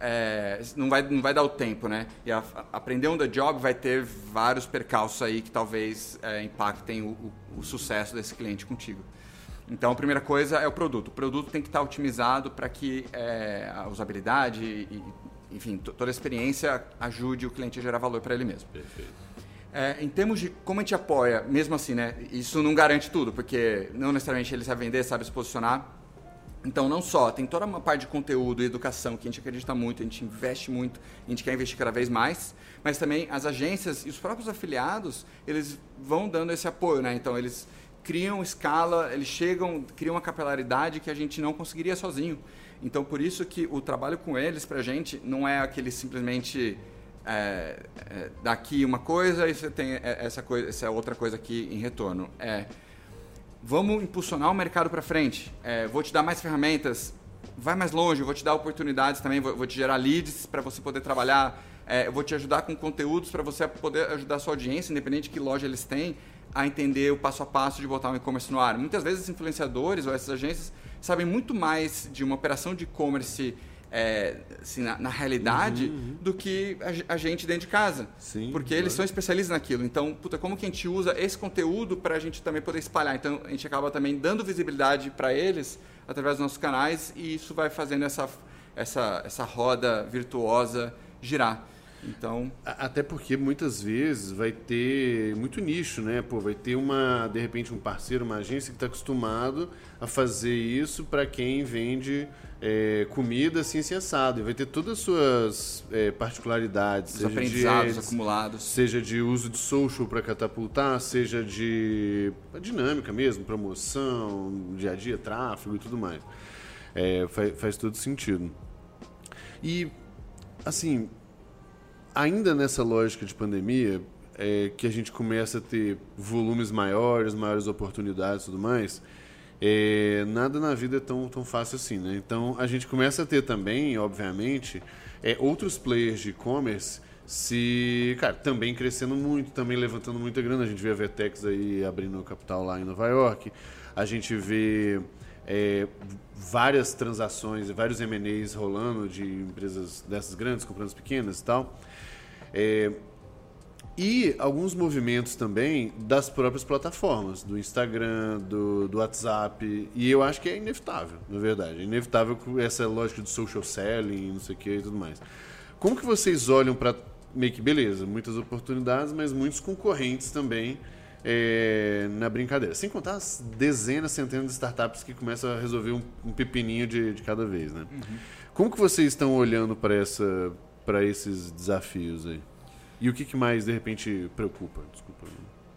é, não, vai, não vai dar o tempo, né? E a, a, aprender on the job vai ter vários percalços aí que talvez é, impactem o, o, o sucesso desse cliente contigo. Então, a primeira coisa é o produto. O produto tem que estar otimizado para que é, a usabilidade e, enfim, toda a experiência ajude o cliente a gerar valor para ele mesmo. Perfeito. É, em termos de como a gente apoia, mesmo assim, né? Isso não garante tudo, porque não necessariamente ele sabe vender, sabe se posicionar. Então, não só, tem toda uma parte de conteúdo e educação que a gente acredita muito, a gente investe muito, a gente quer investir cada vez mais, mas também as agências e os próprios afiliados, eles vão dando esse apoio, né? Então, eles criam escala, eles chegam, criam uma capilaridade que a gente não conseguiria sozinho. Então, por isso que o trabalho com eles, para a gente, não é aquele simplesmente é, é, daqui uma coisa e você tem essa, coisa, essa outra coisa aqui em retorno. É, vamos impulsionar o mercado para frente. É, vou te dar mais ferramentas, vai mais longe, vou te dar oportunidades também, vou, vou te gerar leads para você poder trabalhar. É, eu vou te ajudar com conteúdos para você poder ajudar a sua audiência, independente de que loja eles têm a entender o passo a passo de botar um e-commerce no ar. Muitas vezes, os influenciadores ou essas agências sabem muito mais de uma operação de e-commerce é, assim, na, na realidade Uhum, uhum. do que a, a gente dentro de casa. Sim, Porque claro. eles são especialistas naquilo. Então, puta, como que a gente usa esse conteúdo para a gente também poder espalhar? Então, a gente acaba também dando visibilidade para eles através dos nossos canais e isso vai fazendo essa, essa, essa roda virtuosa girar. Então, Até porque muitas vezes vai ter muito nicho, né? Pô, vai ter uma, de repente, um parceiro, uma agência que está acostumado a fazer isso para quem vende é, comida assim, assim, assado. E vai ter todas as suas é, particularidades, os seja de aprendizados ads, acumulados. seja de uso de social para catapultar, seja de dinâmica mesmo, promoção, dia a dia, tráfego e tudo mais. É, faz, faz todo sentido. E, assim, ainda nessa lógica de pandemia, é, que a gente começa a ter volumes maiores, maiores oportunidades e tudo mais, é, nada na vida é tão, tão fácil assim, né? Então a gente começa a ter também, obviamente, é, outros players de e-commerce se, cara, também crescendo muito, também levantando muita grana. A gente vê a Vertex aí abrindo capital lá em Nova York, a gente vê é, várias transações, vários M&As rolando de empresas dessas grandes comprando as pequenas e tal. É, e alguns movimentos também das próprias plataformas, do Instagram, do, do WhatsApp. E eu acho que é inevitável, na verdade. É inevitável com essa lógica de social selling, não sei o que e tudo mais. Como que vocês olham para meio que beleza, muitas oportunidades, mas muitos concorrentes também é, na brincadeira. Sem contar as dezenas, centenas de startups que começam a resolver um, um pepininho de, de cada vez, né? Como que vocês estão olhando para essa para esses desafios aí? E o que, que mais de repente preocupa? Desculpa.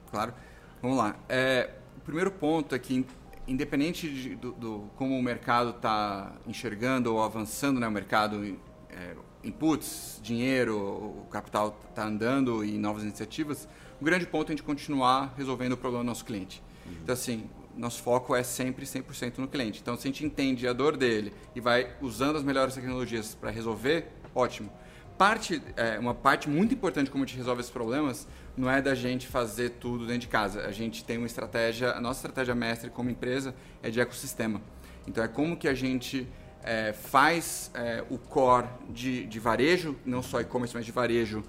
Claro. Vamos lá. É, o primeiro ponto é que, in- independente de- do, do- como o mercado está enxergando ou avançando, né, o mercado, é, inputs, dinheiro, o capital está andando e novas iniciativas, o grande ponto é a gente continuar resolvendo o problema do nosso cliente. Então, assim, nosso foco é sempre 100% no cliente. Então, se a gente entende a dor dele e vai usando as melhores tecnologias para resolver, ótimo parte, é, uma parte muito importante como a gente resolve esses problemas não é da gente fazer tudo dentro de casa. A gente tem uma estratégia, a nossa estratégia mestre como empresa é de ecossistema. Então é como que a gente é, faz é, o core de, de varejo, não só e-commerce, mas de varejo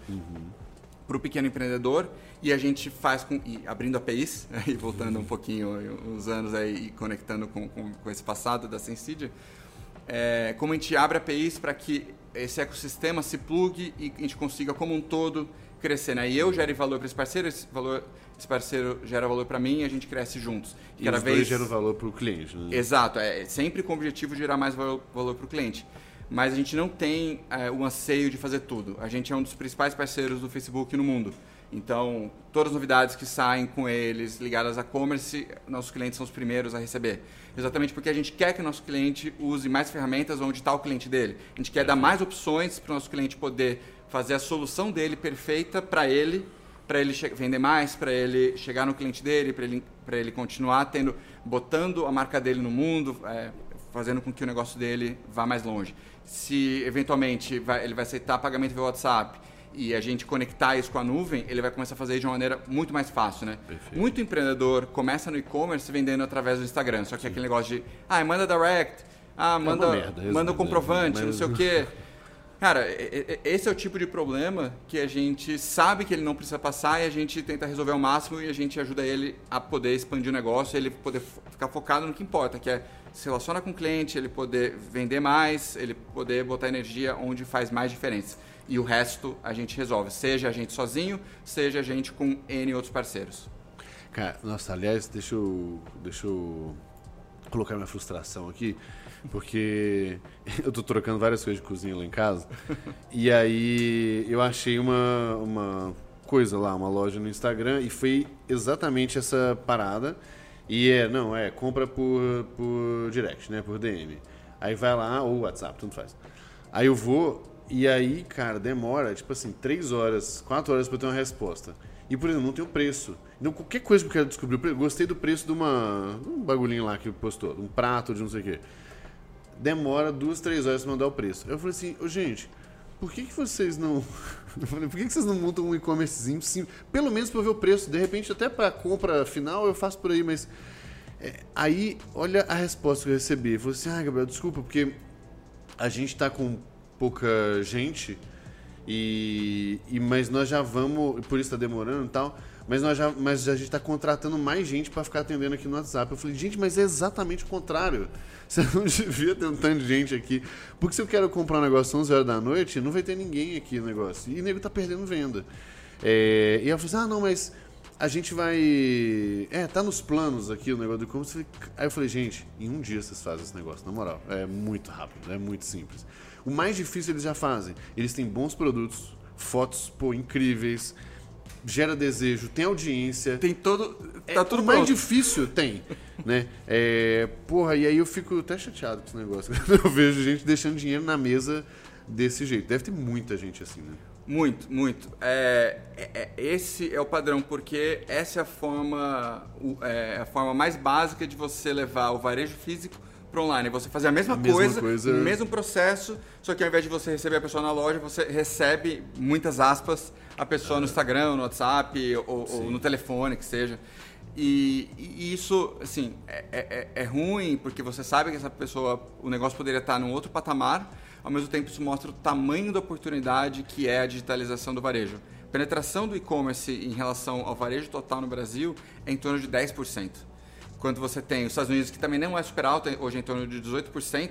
para o pequeno empreendedor e a gente faz com e abrindo APIs e voltando um pouquinho uns anos aí e conectando com, com, com esse passado da Sensidia é, como a gente abre APIs para que esse ecossistema se plugue e a gente consiga como um todo crescer, né? E eu gere valor para esse parceiro, esse, valor, esse parceiro gera valor para mim e a gente cresce juntos. E os dois geram valor para o cliente, né? Exato, é sempre com o objetivo de gerar mais valor, valor para o cliente. Mas a gente não tem é, o anseio de fazer tudo. A gente é um dos principais parceiros do Facebook no mundo. Então, todas as novidades que saem com eles ligadas a e-commerce, nossos clientes são os primeiros a receber. Exatamente porque a gente quer que o nosso cliente use mais ferramentas onde está o cliente dele. A gente quer dar mais opções para o nosso cliente poder fazer a solução dele perfeita para ele, para ele vender mais, para ele chegar no cliente dele, para ele, pra ele continuar tendo, botando a marca dele no mundo, é, fazendo com que o negócio dele vá mais longe. Se eventualmente vai- ele vai aceitar pagamento via WhatsApp e a gente conectar isso com a nuvem, ele vai começar a fazer de uma maneira muito mais fácil, né? Perfeito. Muito empreendedor começa no e-commerce vendendo através do Instagram, só que aquele negócio de, ah, manda direct, ah, manda, uma merda, manda o resumindo, comprovante, né? não sei o quê. Cara, esse é o tipo de problema que a gente sabe que ele não precisa passar e a gente tenta resolver ao máximo e a gente ajuda ele a poder expandir o negócio, ele poder ficar focado no que importa, que é se relacionar com o cliente, ele poder vender mais, ele poder botar energia onde faz mais diferença. E o resto a gente resolve, seja a gente sozinho, seja a gente com N outros parceiros. Cara, nossa, aliás, deixa eu, deixa eu colocar minha frustração aqui, porque eu tô trocando várias coisas de cozinha lá em casa. e aí eu achei uma, uma coisa lá, uma loja no Instagram, e foi exatamente essa parada. E é, não, é, compra por, por direct, né? Por DM. Aí vai lá, ou WhatsApp, tanto faz. Aí eu vou, e aí, cara, demora, tipo assim, três horas, quatro horas pra eu ter uma resposta. E, por exemplo, não tem o preço. Então, qualquer coisa que eu quero descobrir, preço- gostei do preço de uma, um bagulhinho lá que postou, de um prato, de não sei o quê. Demora duas, três horas pra mandar o preço. Eu falei assim, ô gente, por que, que vocês não. Eu por que, que vocês não montam um e-commercezinho sim, pelo menos pra eu ver o preço? De repente, até pra compra final eu faço por aí, mas. é, aí, olha a resposta que eu recebi. Eu falei assim, ah, Gabriel, desculpa, porque a gente está com pouca gente e, e mas nós já vamos, por isso está demorando e tal. Mas, nós já, mas a gente está contratando mais gente para ficar atendendo aqui no WhatsApp. Eu falei, gente, mas é exatamente o contrário. Você não devia ter um tanto de gente aqui. Porque se eu quero comprar um negócio às 11 horas da noite, não vai ter ninguém aqui no negócio. E o nego tá perdendo venda. É, e ela falou assim, ah, não, mas a gente vai... É, tá nos planos aqui o negócio do e-commerce. Aí eu falei, gente, em um dia vocês fazem esse negócio, na moral. É muito rápido, é muito simples. O mais difícil eles já fazem. Eles têm bons produtos, fotos, pô, incríveis gera desejo, tem audiência. Tem todo. É tá é, tudo o mais difícil tem, né? É, porra, e aí eu fico até chateado com esse negócio. Eu vejo gente deixando dinheiro na mesa desse jeito. Deve ter muita gente assim, né? Muito, muito. É, é, é esse é o padrão, porque essa é a forma, é a forma mais básica de você levar o varejo físico para online. Você fazer a mesma, a coisa, mesma coisa, mesmo processo, só que ao invés de você receber a pessoa na loja, você recebe, muitas aspas, a pessoa no Instagram, no WhatsApp ou, ou, no telefone, que seja. E, e isso, assim, é, é, é, ruim porque você sabe que essa pessoa, o negócio poderia estar num outro patamar, ao mesmo tempo isso mostra o tamanho da oportunidade que é a digitalização do varejo. A penetração do e-commerce em relação ao varejo total no Brasil é em torno de 10% quando você tem os Estados Unidos, que também não é super alto, hoje é em torno de 18%,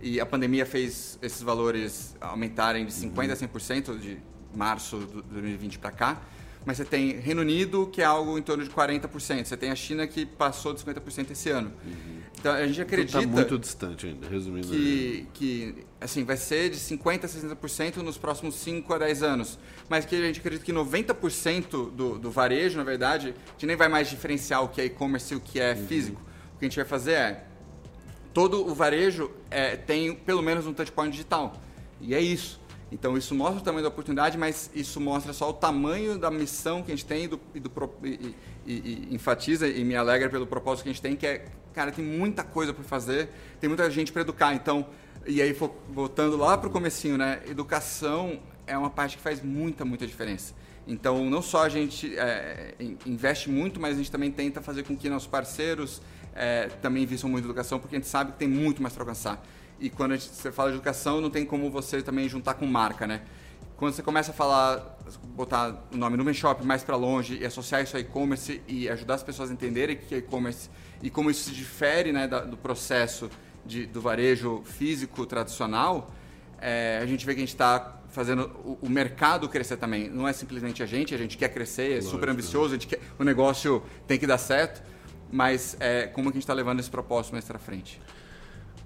e a pandemia fez esses valores aumentarem de 50% a 100% de março de 2020 para cá. Mas você tem Reino Unido, que é algo em torno de 40%. Você tem a China, que passou de 50% esse ano. Uhum. Então a gente acredita. Está muito distante ainda, resumindo. Que, que assim, vai ser de 50% a 60% nos próximos 5 a 10 anos. Mas que a gente acredita que 90% do, do varejo, na verdade, a gente nem vai mais diferenciar o que é e-commerce e o que é uhum. físico. O que a gente vai fazer é. Todo o varejo é, tem pelo menos um touchpoint digital. E é isso. Então isso mostra o tamanho da oportunidade, mas isso mostra só o tamanho da missão que a gente tem e, do, e, do, e, e, enfatiza e me alegra pelo propósito que a gente tem, que é, cara, tem muita coisa para fazer, tem muita gente para educar. Então, e aí voltando lá para o comecinho, né? Educação é uma parte que faz muita, muita diferença. Então, não só a gente é, investe muito, mas a gente também tenta fazer com que nossos parceiros é, também investam muito educação, porque a gente sabe que tem muito mais para alcançar. E quando gente, você fala de educação, não tem como você também juntar com marca, né? Quando você começa a falar, botar o nome Numen Shop mais para longe e associar isso a e-commerce e ajudar as pessoas a entenderem o que é e-commerce e como isso se difere né, do processo de, do varejo físico tradicional, é, a gente vê que a gente está fazendo o, o, mercado crescer também. Não é simplesmente a gente, a gente quer crescer, é Lógico. super ambicioso, a gente quer, o negócio tem que dar certo, mas é, como que a gente está levando esse propósito mais para frente?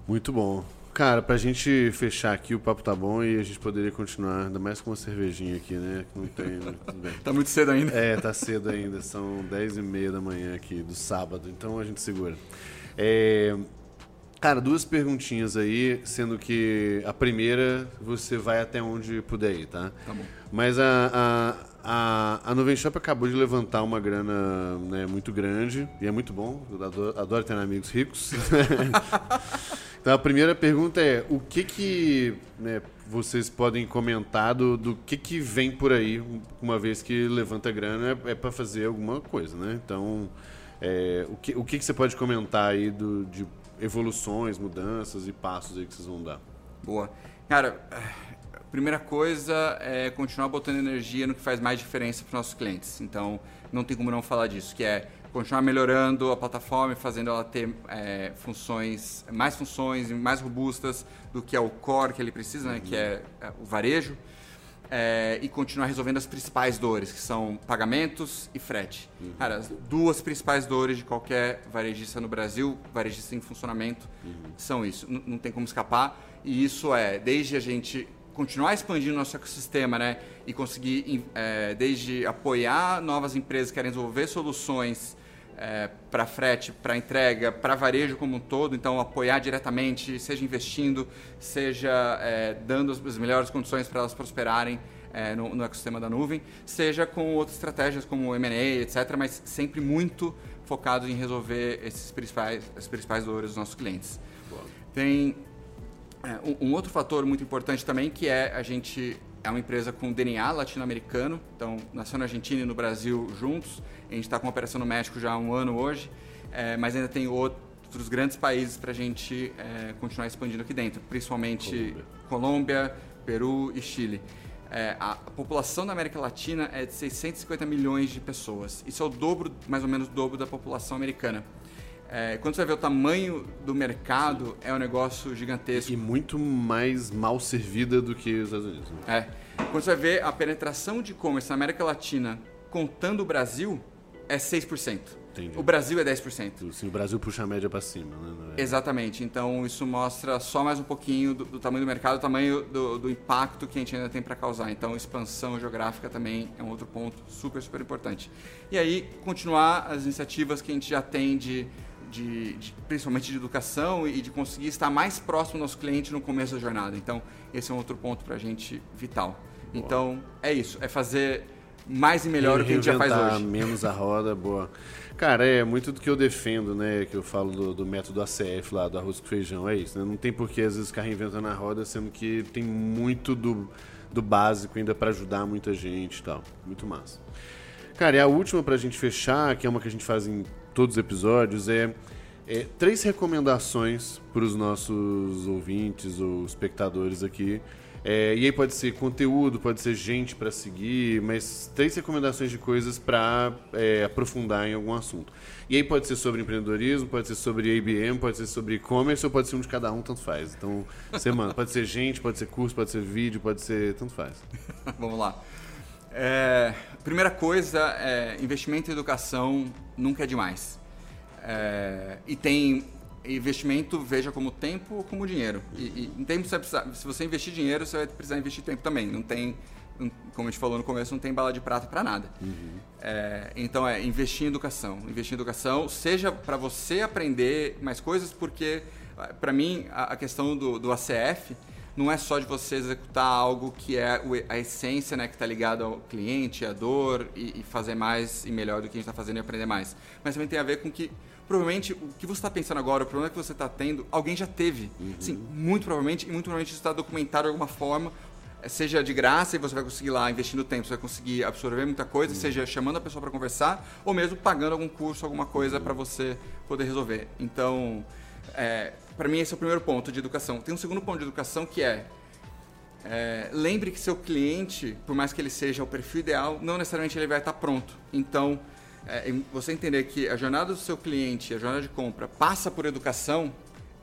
Muito bom. Cara, pra gente fechar aqui, o papo tá bom e a gente poderia continuar, ainda mais com uma cervejinha aqui, né? Não tem. Tá muito cedo ainda? É, tá cedo ainda. São 10 e meia da manhã aqui do sábado, então a gente segura. É, cara, duas perguntinhas aí, sendo que a primeira você vai até onde puder ir, tá? Tá bom. Mas a, a, a, a Nuvem Shop acabou de levantar uma grana né, muito grande e é muito bom. Eu adoro, adoro ter amigos ricos. Então a primeira pergunta é o que que né, vocês podem comentar do, do que que vem por aí uma vez que levanta grana é, é para fazer alguma coisa, né? Então é, o, que, o que que você pode comentar aí do, de evoluções, mudanças e passos aí que vocês vão dar? Boa, cara. Primeira coisa é continuar botando energia no que faz mais diferença para os nossos clientes. Então, não tem como não falar disso, que é continuar melhorando a plataforma, fazendo ela ter é, funções, mais funções e mais robustas do que é o core que ele precisa, né, que é, é o varejo, é, e continuar resolvendo as principais dores, que são pagamentos e frete. Uhum. Cara, as duas principais dores de qualquer varejista no Brasil, varejista em funcionamento, uhum. são isso. N não tem como escapar. E isso é desde a gente continuar expandindo nosso ecossistema, né? E conseguir, é, desde apoiar novas empresas que querem desenvolver soluções é, para frete, para entrega, para varejo como um todo, então apoiar diretamente, seja investindo, seja é, dando as melhores condições para elas prosperarem é, no, no, ecossistema da nuvem, seja com outras estratégias como M&A, etc., mas sempre muito focado em resolver esses principais, as principais dores dos nossos clientes. Boa. Tem é, um, um outro fator muito importante também que é a gente é uma empresa com DNA latino-americano, então nasceu na Argentina e no Brasil juntos. A gente está com operação no México já há um ano hoje, é, mas ainda tem outro, outros grandes países para a gente é, continuar expandindo aqui dentro, principalmente Colômbia, Colômbia Peru e Chile. É, a, a, população da América Latina é de 650 milhões de pessoas. Isso é o dobro, mais ou menos o dobro da população americana. É, quando você vê o tamanho do mercado, é um negócio gigantesco. E muito mais mal servida do que os Estados Unidos. Né? É. Quando você vê a penetração de e-commerce na América Latina, contando o Brasil, é 6%. Entendi. O Brasil é 10%. Sim, o Brasil puxa a média para cima, né? É... Exatamente. Então isso mostra só mais um pouquinho do, do tamanho do mercado, do tamanho do, do, impacto que a gente ainda tem para causar. Então expansão geográfica também é um outro ponto super, super importante. E aí continuar as iniciativas que a gente já tem de, de, de principalmente de educação e de conseguir estar mais próximo do nosso cliente no começo da jornada. Então esse é um outro ponto para a gente vital. Boa. Então é isso, é fazer mais e melhor o que a gente já faz hoje. menos a roda, boa. Cara, é muito do que eu defendo, né? Que eu falo do, do método ACF lá, do arroz com feijão. É isso, né? Não tem por que às vezes ficar reinventando a roda, sendo que tem muito do, do básico ainda para ajudar muita gente e tal. Muito massa. Cara, e a última pra gente fechar, que é uma que a gente faz em todos os episódios, é, é três recomendações para os nossos ouvintes ou espectadores aqui é, e aí pode ser conteúdo, pode ser gente para seguir, mas três recomendações de coisas para é, aprofundar em algum assunto. E aí pode ser sobre empreendedorismo, pode ser sobre IBM, pode ser sobre e-commerce ou pode ser um de cada um, tanto faz. Então, manda. Pode ser gente, pode ser curso, pode ser vídeo, pode ser. tanto faz. Vamos lá. É, primeira coisa, é, investimento em educação nunca é demais. É, e tem investimento veja como tempo ou como dinheiro. E, e em tempo você se você investir dinheiro, você vai precisar investir tempo também. Não tem, como a gente falou no começo, não tem bala de prata para nada. Uhum. É, então é investir em educação. Investir em educação, seja para você aprender mais coisas, porque para mim a, a, questão do, do ACF não é só de você executar algo que é a essência, né, que está ligado ao cliente, à dor e, e fazer mais e melhor do que a gente está fazendo e aprender mais. Mas também tem a ver com que provavelmente o que você está pensando agora, o problema que você está tendo, alguém já teve. Uhum. Sim, muito provavelmente, e muito provavelmente isso está documentado de alguma forma, eh, seja de graça e você vai conseguir lá investindo tempo, você vai conseguir absorver muita coisa, uhum. seja chamando a pessoa para conversar, ou mesmo pagando algum curso, alguma coisa uhum. para você poder resolver. Então, é, para mim esse é o primeiro ponto de educação. Tem um segundo ponto de educação que é, é, lembre que seu cliente, por mais que ele seja o perfil ideal, não necessariamente ele vai estar pronto. Então, é, você entender que a jornada do seu cliente, a jornada de compra, passa por educação,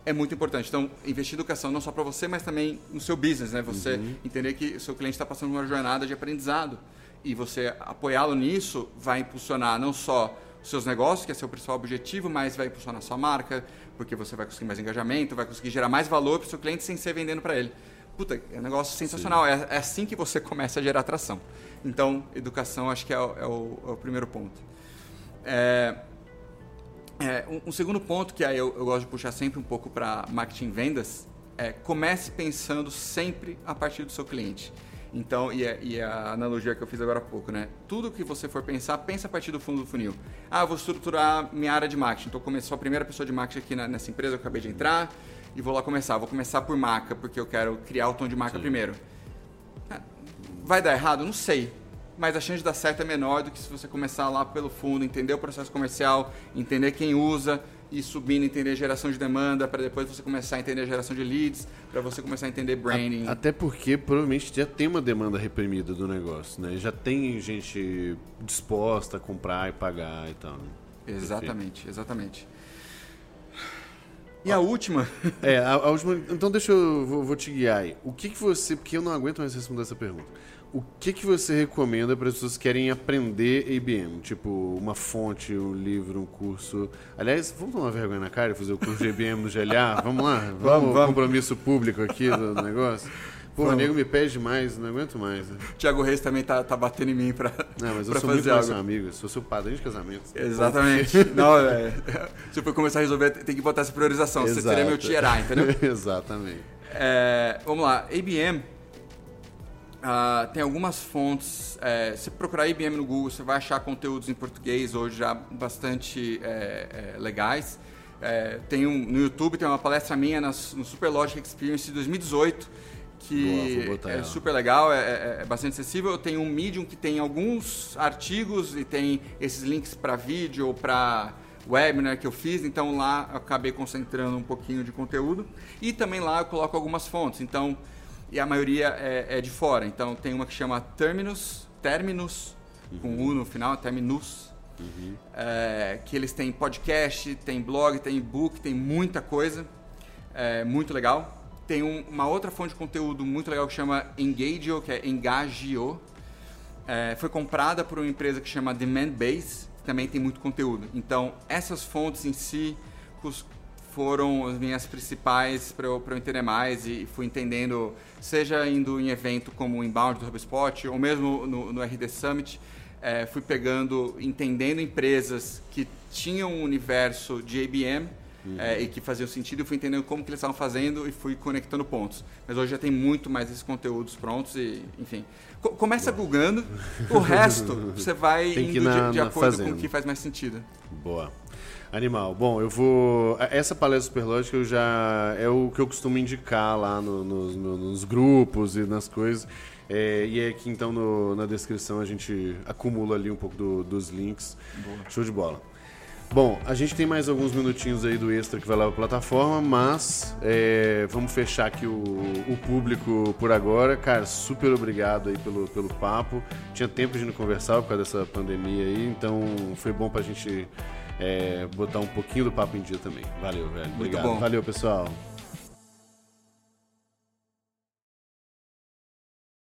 é muito importante. Então, investir em educação não só para você, mas também no seu business, né? Você uhum. entender que o seu cliente está passando uma jornada de aprendizado e você apoiá-lo nisso vai impulsionar não só os seus negócios, que é seu principal objetivo, mas vai impulsionar a sua marca, porque você vai conseguir mais engajamento, vai conseguir gerar mais valor para o seu cliente sem ser vendendo para ele. Puta, é um negócio sensacional. É, é, assim que você começa a gerar atração. Então, educação acho que é o, é o, é o primeiro ponto. É, é, um, um, segundo ponto que aí eu, eu, gosto de puxar sempre um pouco para marketing e vendas é comece pensando sempre a partir do seu cliente. Então, e a, e a, analogia que eu fiz agora há pouco, né? Tudo que você for pensar, pensa a partir do fundo do funil. Ah, vou estruturar minha área de marketing. Então, eu sou a primeira pessoa de marketing aqui na, nessa empresa, eu acabei de entrar e vou lá começar. Vou começar por marca, porque eu quero criar o tom de marca Sim. primeiro. Ah, vai dar errado? Não sei mas a chance de dar certo é menor do que se você começar lá pelo fundo, entender o processo comercial, entender quem usa e subindo, entender geração de demanda, para depois você começar a entender a geração de leads, para você começar a entender branding. Até porque provavelmente já tem uma demanda reprimida do negócio, né? Já tem gente disposta a comprar e pagar e tal. Né? Exatamente, exatamente. E a última? É, a, a, última. Então deixa eu vou, vou te guiar aí. O que, que você. Porque eu não aguento mais responder essa pergunta o que, que você recomenda para as pessoas que querem aprender IBM? Tipo, uma fonte, um livro, um curso. Aliás, vamos tomar vergonha na cara e fazer o curso de IBM no GLA? Vamos lá? Vamos, vamos, vamos. compromisso público aqui do negócio? Pô, o nego me pede demais, não aguento mais. Né? Tiago Reis também tá, tá batendo em mim pra. Não, mas eu sou muito mais seu amigo, sou seu padrinho de casamento. Exatamente. não, é, se eu for começar a resolver, tem que botar essa priorização. Exato. Você seria meu tier A, entendeu? Exatamente. É, vamos lá, IBM Uh, tem algumas fontes. É, se procurar IBM no Google, você vai achar conteúdos em português hoje já bastante é, é, legais. É, tem um, no YouTube tem uma palestra minha na, no Super Logic Experience de 2018 que Boa, é super legal, é, é, é, bastante acessível. Eu tenho um Medium que tem alguns artigos e tem esses links para vídeo ou para webinar que eu fiz, então lá eu acabei concentrando um pouquinho de conteúdo. E também lá eu coloco algumas fontes, então, e a maioria é, é de fora. Então tem uma que chama Terminus, Terminus, uhum. com U no final, Terminus. Uhum. É, que eles têm podcast, tem blog, tem e-book, tem muita coisa. É, muito legal. Tem um, uma outra fonte de conteúdo muito legal que chama Engagio, que é Engagio. É, foi comprada por uma empresa que chama Demand Base, que também tem muito conteúdo. Então, essas fontes em si foram as minhas principais para eu, eu entender mais e fui entendendo, seja indo em evento como o Inbound do HubSpot ou mesmo no, no RD Summit, é, fui pegando, entendendo empresas que tinham um universo de ABM uhum. é, e que faziam sentido, e fui entendendo como que eles estavam fazendo e fui conectando pontos. Mas hoje já tem muito mais esses conteúdos prontos e, enfim. Co começa Boa. googando, o resto você vai indo na, de, de acordo com o que faz mais sentido. Boa. Animal. Bom, eu vou. Essa palestra superlógica eu já é o que eu costumo indicar lá no, nos, nos grupos e nas coisas. É, e é aqui então no, na descrição a gente acumula ali um pouco do, dos links. Boa. Show de bola. Bom, a gente tem mais alguns minutinhos aí do extra que vai lá para a plataforma, mas é, vamos fechar aqui o, o, público por agora. Cara, super obrigado aí pelo, pelo papo. Tinha tempo de não conversar por causa dessa pandemia aí, então foi bom para a gente é, botar um pouquinho do papo em dia também. Valeu, velho. Obrigado. Valeu, pessoal.